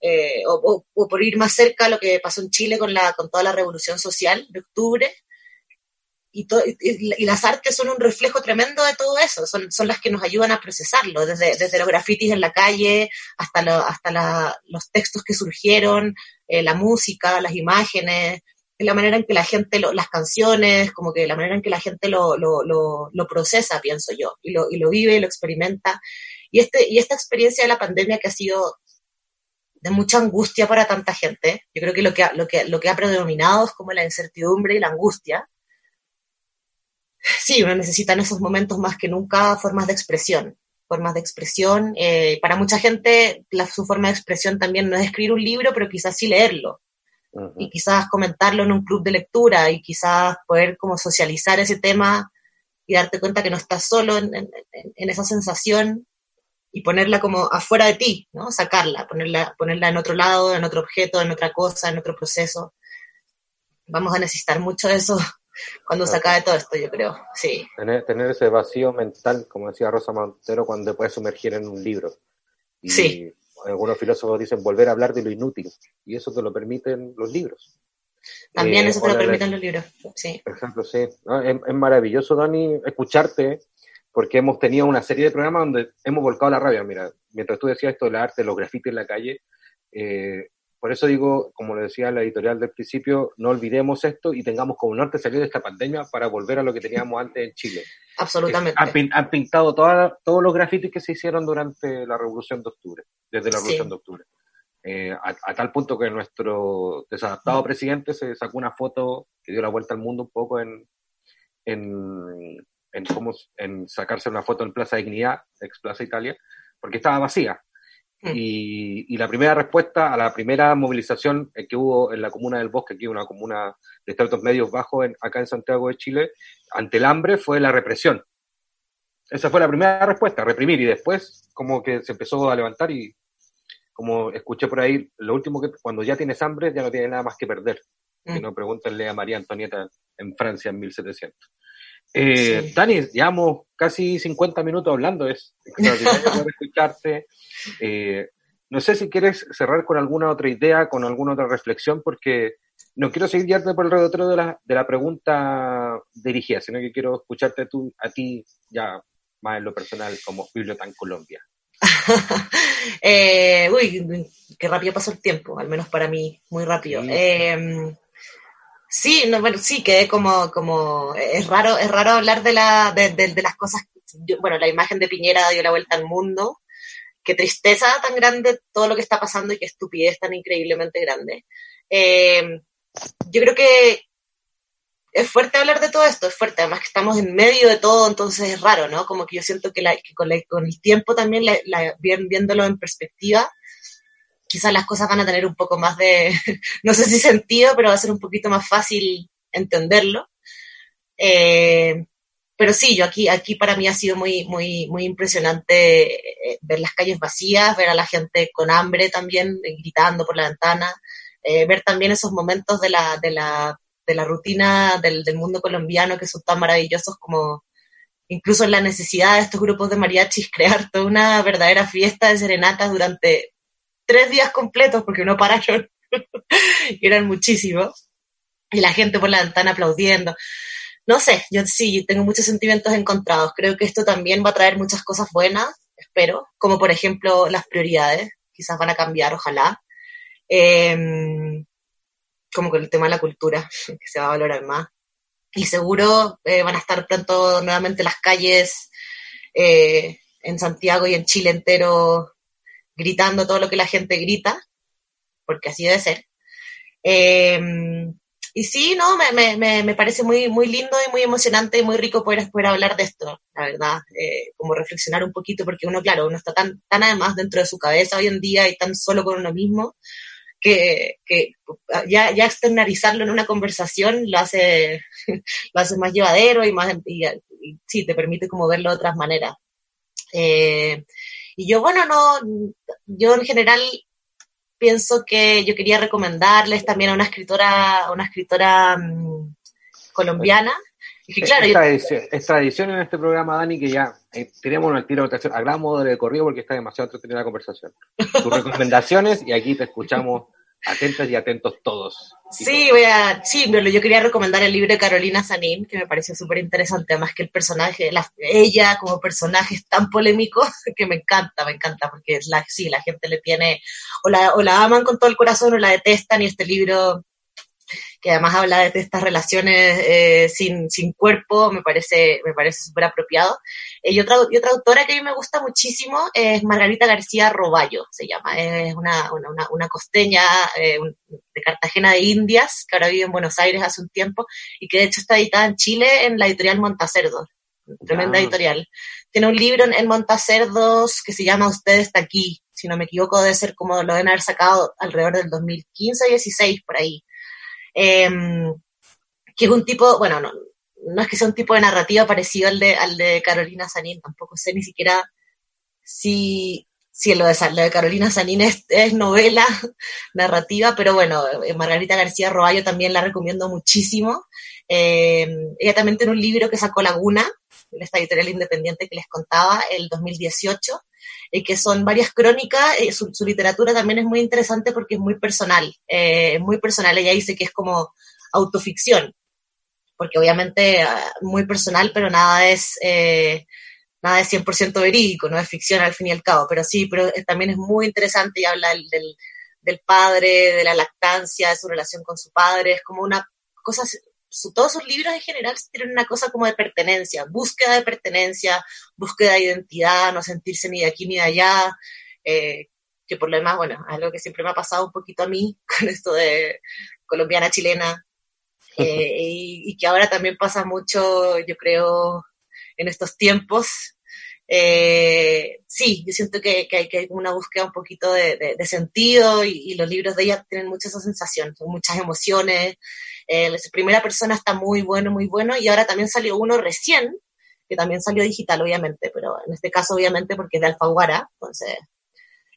eh, o, por ir más cerca a lo que pasó en Chile con, la, con toda la revolución social de octubre. Y, y, las artes son un reflejo tremendo de todo eso, son, son las que nos ayudan a procesarlo, desde, desde los grafitis en la calle hasta, hasta los textos que surgieron, eh, la música, las imágenes, la manera en que la gente, las canciones, como que la manera en que la gente lo, lo, lo, lo procesa, pienso yo, y lo, y lo vive, lo experimenta. Y, este, y esta experiencia de la pandemia que ha sido de mucha angustia para tanta gente. Yo creo que lo que, ha, lo que, lo que ha predominado es como la incertidumbre y la angustia. Sí, uno necesita en esos momentos más que nunca formas de expresión. Formas de expresión. Eh, para mucha gente, la, su forma de expresión también no es escribir un libro, pero quizás sí leerlo. Y quizás comentarlo en un club de lectura y quizás poder como socializar ese tema y darte cuenta que no estás solo en, en esa sensación y ponerla como afuera de ti, ¿no? Sacarla, ponerla, ponerla en otro lado, en otro objeto, en otra cosa, en otro proceso. Vamos a necesitar mucho de eso cuando se acabe todo esto, yo creo, sí. Tener, tener, ese vacío mental, como decía Rosa Montero, cuando te puedes sumergir en un libro. Y sí. Algunos filósofos dicen volver a hablar de lo inútil, y eso te lo permiten los libros. También eh, eso te lo permiten los libros, sí. Por ejemplo, sí. Es, es, maravilloso, Dani, escucharte porque hemos tenido una serie de programas donde hemos volcado la rabia. Mira, mientras tú decías esto del arte, los grafitis en la calle, eh, por eso digo, como le decía la editorial del principio, no olvidemos esto y tengamos como norte salir de esta pandemia para volver a lo que teníamos antes en Chile. Absolutamente. Han, pintado todos los grafitis que se hicieron durante la Revolución de Octubre, desde la Revolución de Octubre. Eh, a, tal punto que nuestro desadaptado presidente se sacó una foto que dio la vuelta al mundo un poco en, en, en, en sacarse una foto en Plaza Dignidad, ex Plaza Italia, porque estaba vacía. Mm. Y, la primera respuesta a la primera movilización que hubo en la comuna del Bosque, aquí una comuna de estratos medios bajos acá en Santiago de Chile, ante el hambre fue la represión. Esa fue la primera respuesta, reprimir, y después como que se empezó a levantar y como escuché por ahí, lo último que cuando ya tienes hambre ya no tienes nada más que perder. Mm. no, pregúntenle a María Antonieta en Francia en 1700. Eh, Dani, llevamos casi 50 minutos hablando, es extraordinario escucharte. Eh, no sé si quieres cerrar con alguna otra idea, con alguna otra reflexión, porque no quiero seguir guiarte por el redotero de la, de la pregunta dirigida, sino que quiero escucharte tú, a ti ya más en lo personal como Biblioteca Colombia. eh, uy, qué rápido pasó el tiempo, al menos para mí, muy rápido. Eh, Sí, no, bueno, sí, quedé como, como, es raro, es raro hablar de la, de, las cosas, bueno, la imagen de Piñera dio la vuelta al mundo, qué tristeza tan grande todo lo que está pasando y qué estupidez tan increíblemente grande. Eh, yo creo que es fuerte hablar de todo esto, es fuerte, además que estamos en medio de todo, entonces es raro, ¿no? Como que yo siento que, la, con, el tiempo también, la, viéndolo en perspectiva, quizás las cosas van a tener un poco más de, no sé si sentido, pero va a ser un poquito más fácil entenderlo. Eh, pero sí, yo aquí, aquí para mí ha sido muy, muy, muy impresionante eh, ver las calles vacías, ver a la gente con hambre también, eh, gritando por la ventana, ver también esos momentos de la, de la, de la rutina del, del, mundo colombiano que son tan maravillosos como incluso la necesidad de estos grupos de mariachis crear toda una verdadera fiesta de serenatas durante tres días completos porque no pararon, y eran muchísimos, y la gente por la ventana aplaudiendo. No sé, yo sí, tengo muchos sentimientos encontrados. Creo que esto también va a traer muchas cosas buenas, espero, como por ejemplo las prioridades, quizás van a cambiar, ojalá. Em, como con el tema de la cultura, que se va a valorar más. Y seguro eh, van a estar pronto nuevamente las calles eh, en Santiago y en Chile entero gritando todo lo que la gente grita, porque así debe ser. Em, y sí, no, me, me, me, parece muy, muy lindo y muy emocionante y muy rico poder, poder hablar de esto, la verdad, eh, como reflexionar un poquito, porque uno, claro, uno está tan, tan además dentro de su cabeza hoy en día y tan solo con uno mismo, que, que ya, ya externalizarlo en una conversación lo hace, lo hace más llevadero y más, y, sí, te permite como verlo de otras maneras. Eh, y yo, bueno, no, yo en general pienso que yo quería recomendarles también a una escritora, a una escritora um, colombiana. Y claro, es, tradición, es, tradición, en este programa, Dani, que ya eh, tenemos el tiro de hablamos de corrido porque está demasiado entretenida la conversación. Tus recomendaciones y aquí te escuchamos Atentas y atentos todos. Sí, voy a, sí, yo quería recomendar el libro de Carolina Sanín, que me pareció súper interesante, además que el personaje, la, ella como personaje es tan polémico que me encanta, me encanta, porque la, sí, la gente le tiene, o la, o la aman con todo el corazón o la detestan, y este libro que además habla de estas relaciones eh, sin, sin cuerpo, me parece me parece súper apropiado. Eh, y, otra, y otra autora que a mí me gusta muchísimo es Margarita García Roballo, se llama, es una, una, una costeña eh, de Cartagena de Indias, que ahora vive en Buenos Aires hace un tiempo, y que de hecho está editada en Chile en la editorial Montacerdo, tremenda editorial. Tiene un libro en, en Montacerdos que se llama Usted está aquí, si no me equivoco, debe ser como lo deben haber sacado alrededor del 2015-16, por ahí. Em, que es un tipo, bueno, no, no, es que sea un tipo de narrativa parecido al de, al de Carolina Sanín, tampoco sé ni siquiera si, si lo, de, de Carolina Sanín es, novela narrativa, pero bueno, eh, Margarita García Roballo también la recomiendo muchísimo. Em, ella también tiene un libro que sacó Laguna, esta editorial independiente que les contaba, el 2018, y que son varias crónicas. Eh, su, literatura también es muy interesante porque es muy personal, eh, muy personal. Ella dice que es como autoficción, porque obviamente ah, muy personal, pero nada es, eh, nada es 100% verídico, no es ficción al fin y al cabo, pero sí, pero también es muy interesante y habla del, del padre, de la lactancia, de su relación con su padre, es como una cosa, todos sus libros en general tienen una cosa como de pertenencia, búsqueda de pertenencia, búsqueda de identidad, no sentirse ni de aquí ni de allá, eh, que por lo demás, bueno, algo que siempre me ha pasado un poquito a mí con esto de colombiana, chilena, eh, y, que ahora también pasa mucho, yo creo, en estos tiempos. Eh, sí, yo siento que, hay, que una búsqueda un poquito de, sentido y, los libros de ella tienen mucha esa sensación, muchas emociones. Eh, primera persona está muy bueno, muy bueno y ahora también salió uno recién, que también salió digital, obviamente, pero en este caso, obviamente, porque es de Alfaguara, entonces,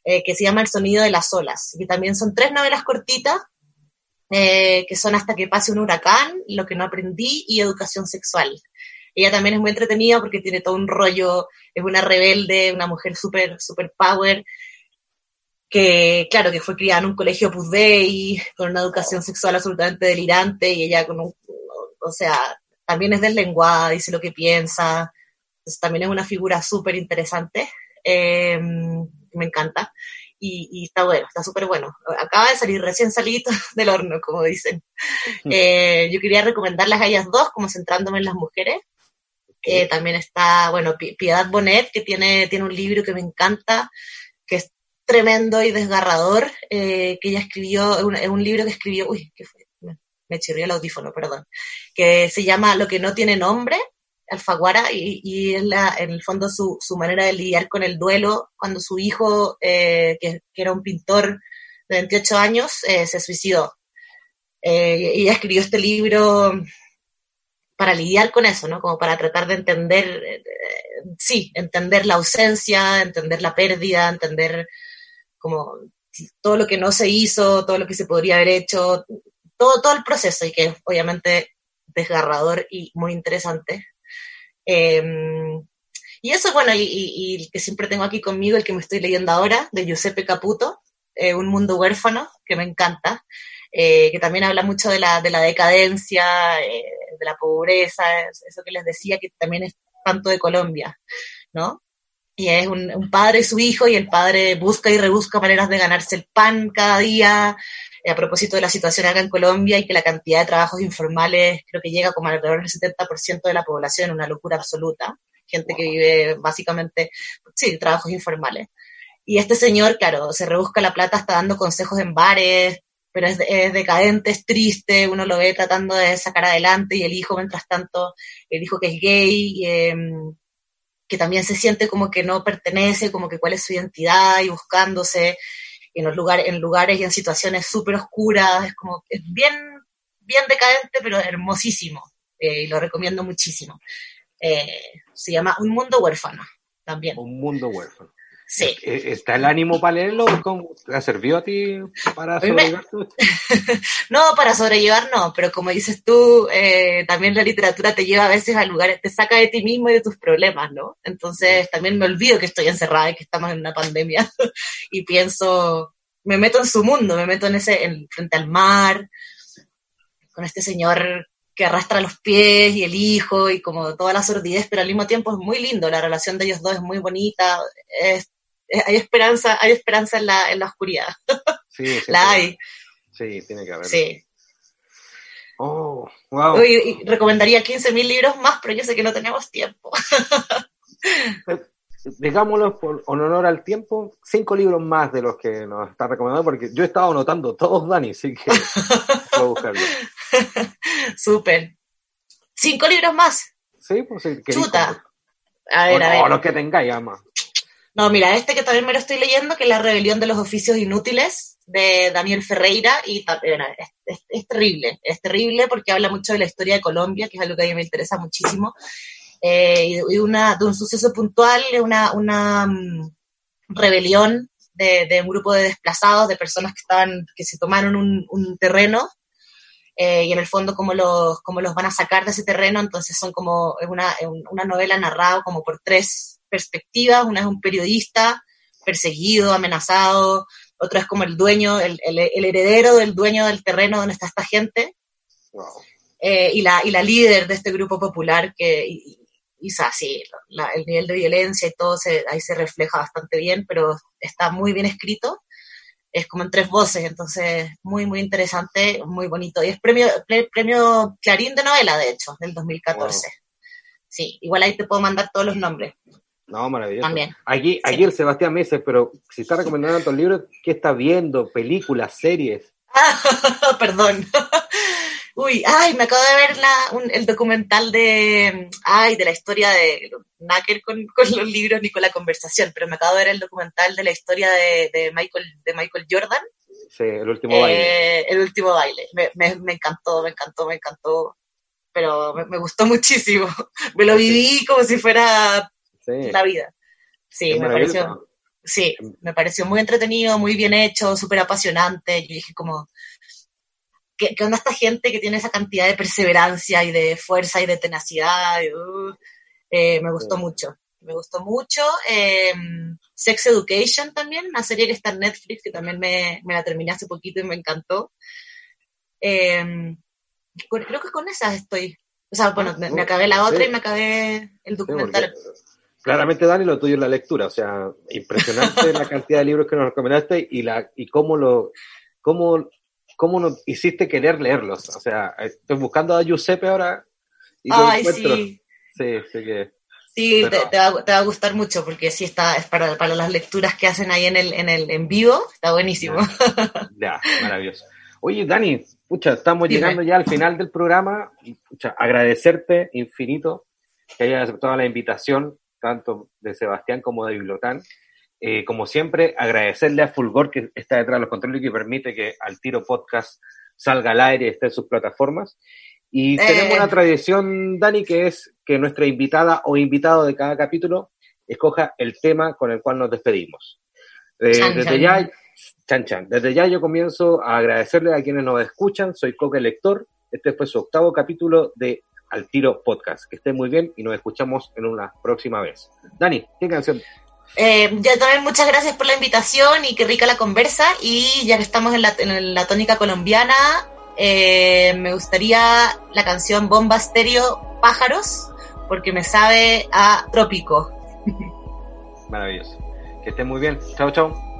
eh, que se llama El sonido de las olas, y también son tres novelas cortitas eh, que son Hasta que pase un huracán, Lo que no aprendí y Educación sexual. Ella también es muy entretenida porque tiene todo un rollo, es una rebelde, una mujer súper, super power, que claro, que fue criada en un colegio Opus con una educación sexual absolutamente delirante, y ella con un, o sea, también es deslenguada, dice lo que piensa, también es una figura súper interesante, eh, me encanta y, está bueno, está súper bueno. Acaba de salir recién salido del horno, como dicen. Mm. Eh, yo quería recomendarlas a ellas dos, como centrándome en las mujeres. que también está, bueno, Piedad Bonet, que tiene, tiene un libro que me encanta, que es tremendo y desgarrador, eh, que ella escribió, es un, libro que escribió, uy, ¿qué fue? Me, me chirrió el audífono, perdón, que se llama Lo que no tiene nombre, Alfaguara y, es en el fondo su, manera de lidiar con el duelo cuando su hijo, eh, que, era un pintor de 28 años, eh, se suicidó. Eh, ella escribió este libro para lidiar con eso, ¿no? Como para tratar de entender, sí, entender la ausencia, entender la pérdida, entender como todo lo que no se hizo, todo lo que se podría haber hecho, todo, todo el proceso y que obviamente desgarrador y muy interesante. Em, y eso, bueno, y, el que siempre tengo aquí conmigo, el que me estoy leyendo ahora, de Giuseppe Caputo, eh, Un mundo huérfano, que me encanta, eh, que también habla mucho de la, de la decadencia, eh, de la pobreza, eso que les decía, que también es tanto de Colombia, ¿no? Y es un, un padre y su hijo, y el padre busca y rebusca maneras de ganarse el pan cada día, a propósito de la situación acá en Colombia y que la cantidad de trabajos informales creo que llega como alrededor del 70% de la población, una locura absoluta. Gente que vive básicamente, sí, trabajos informales. Y este señor, claro, se rebusca la plata, está dando consejos en bares, pero es, decadente, es triste, uno lo ve tratando de sacar adelante y el hijo, mientras tanto, el hijo que es gay, em, que también se siente como que no pertenece, como que cuál es su identidad y buscándose en, los lugares, en lugares y en situaciones súper oscuras, es como, es bien, bien decadente, pero hermosísimo, eh, y lo recomiendo muchísimo. Eh, se llama Un Mundo Huérfano, también. Un Mundo Huérfano. Sí. ¿Está el ánimo para leerlo? ¿Cómo, ¿Ha servido a ti para sobrellevar no, para sobrellevar no, pero como dices tú, eh, también la literatura te lleva a veces a lugares, te saca de ti mismo y de tus problemas, ¿no? Entonces también me olvido que estoy encerrada y que estamos en una pandemia y pienso, me meto en su mundo, me meto en ese, en, frente al mar, con este señor que arrastra los pies y el hijo y como toda la sordidez, pero al mismo tiempo es muy lindo, la relación de ellos dos es muy bonita, es hay esperanza, hay esperanza en la, en la oscuridad. Sí, la hay. Sí, tiene que haber. Sí. Oh, wow. recomendaría 15.000 libros más, pero yo sé que no tenemos tiempo. Digámoslo por honor al tiempo, cinco libros más de los que nos está recomendando, porque yo he estado anotando todos, Dani, así que voy a buscarlo. Súper. ¿Cinco libros más? Sí, pues sí. Chuta. A ver, a ver. O los que tengáis, ama. No, mira, este que también me lo estoy leyendo, que es La rebelión de los oficios inútiles, de Daniel Ferreira, y es, terrible, es terrible porque habla mucho de la historia de Colombia, que es algo que a mí me interesa muchísimo, eh, y, una, de un suceso puntual, una, una mm, rebelión de, un grupo de desplazados, de personas que estaban, que se tomaron un, terreno, eh, y en el fondo cómo los, cómo los van a sacar de ese terreno, entonces son como, una, una novela narrada como por tres perspectivas, una es un periodista perseguido, amenazado, otra es como el dueño, el, heredero del dueño del terreno donde está esta gente, eh, y, la, y la líder de este grupo popular que, y, sí, el nivel de violencia y todo se, ahí se refleja bastante bien, pero está muy bien escrito. es como en tres voces, entonces muy, muy interesante, muy bonito. Y es premio, premio Clarín de novela, de hecho, del 2014. Sí, igual ahí te puedo mandar todos los nombres. No, maravilloso. También. Aquí, aquí el Sebastián me dice, pero si está recomendando tantos libros, ¿qué está viendo? ¿Películas, series? perdón. Uy, ay, me acabo de ver la, el documental de, ay, de la historia de Nacker con, con, los libros ni con la conversación, pero me acabo de ver el documental de la historia de, de Michael, de Michael Jordan. Sí, el último baile. Eh, el último baile. Me, me, me, encantó, me encantó, me encantó. Pero me, me gustó muchísimo. Me lo viví como si fuera la vida. Sí, me pareció. Sí, me pareció muy entretenido, muy bien hecho, súper apasionante. Yo dije como, ¿qué, onda esta gente que tiene esa cantidad de perseverancia y de fuerza y de tenacidad? Uh, eh, me gustó mucho, me gustó mucho. Em, Sex Education también, una serie que está en Netflix, que también me, la terminé hace poquito y me encantó. Em, creo que con esas estoy. O sea, bueno, me, acabé la otra y me acabé el documental. Claramente, Dani, lo tuyo es la lectura. O sea, impresionante la cantidad de libros que nos recomendaste y, la, y cómo lo, cómo cómo no hiciste querer leerlos. O sea, estoy buscando a Giuseppe ahora y lo Ay, Sí, sí, sí que... Sí, te, va, a gustar mucho porque sí está, es para, para las lecturas que hacen ahí en el, en el en vivo, está buenísimo. Ya, maravilloso. Oye, Dani, pucha, estamos llegando ya al final del programa. Pucha, agradecerte infinito que hayas aceptado la invitación, tanto de Sebastián como de Bibliotán. Eh, como siempre, agradecerle a Fulgor que está detrás de los controles y que permite que al tiro podcast salga al aire y esté en sus plataformas. Y eh. tenemos una tradición, Dani, que es que nuestra invitada o invitado de cada capítulo escoja el tema con el cual nos despedimos. Eh, desde ya, chan, chan, desde ya yo comienzo a agradecerle a quienes nos escuchan. Soy Coque Lector. Este fue su octavo capítulo de Al Tiro Podcast. Que esté muy bien y nos escuchamos en una próxima vez. Dani, ¿qué canción eh, ya también muchas gracias por la invitación y qué rica la conversa. Y ya que estamos en la, tónica colombiana, eh, me gustaría la canción Bomba Estéreo Pájaros, porque me sabe a trópico. Maravilloso. Que esté muy bien. Chao, chao.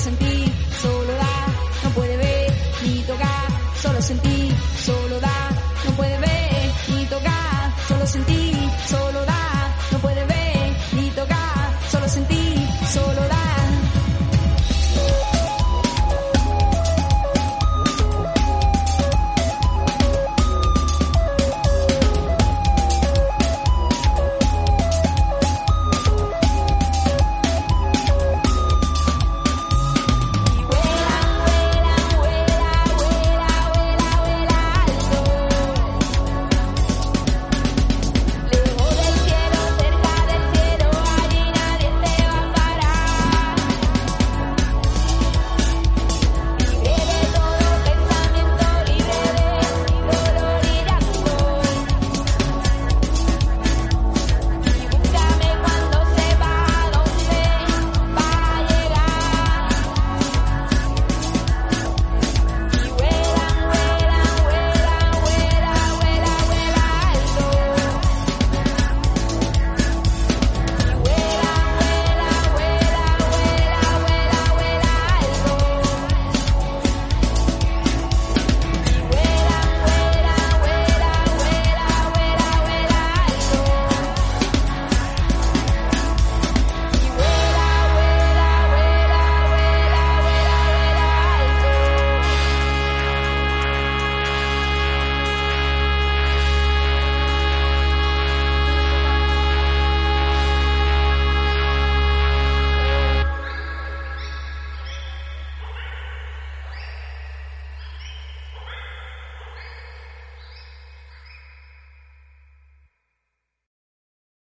Sentir, solo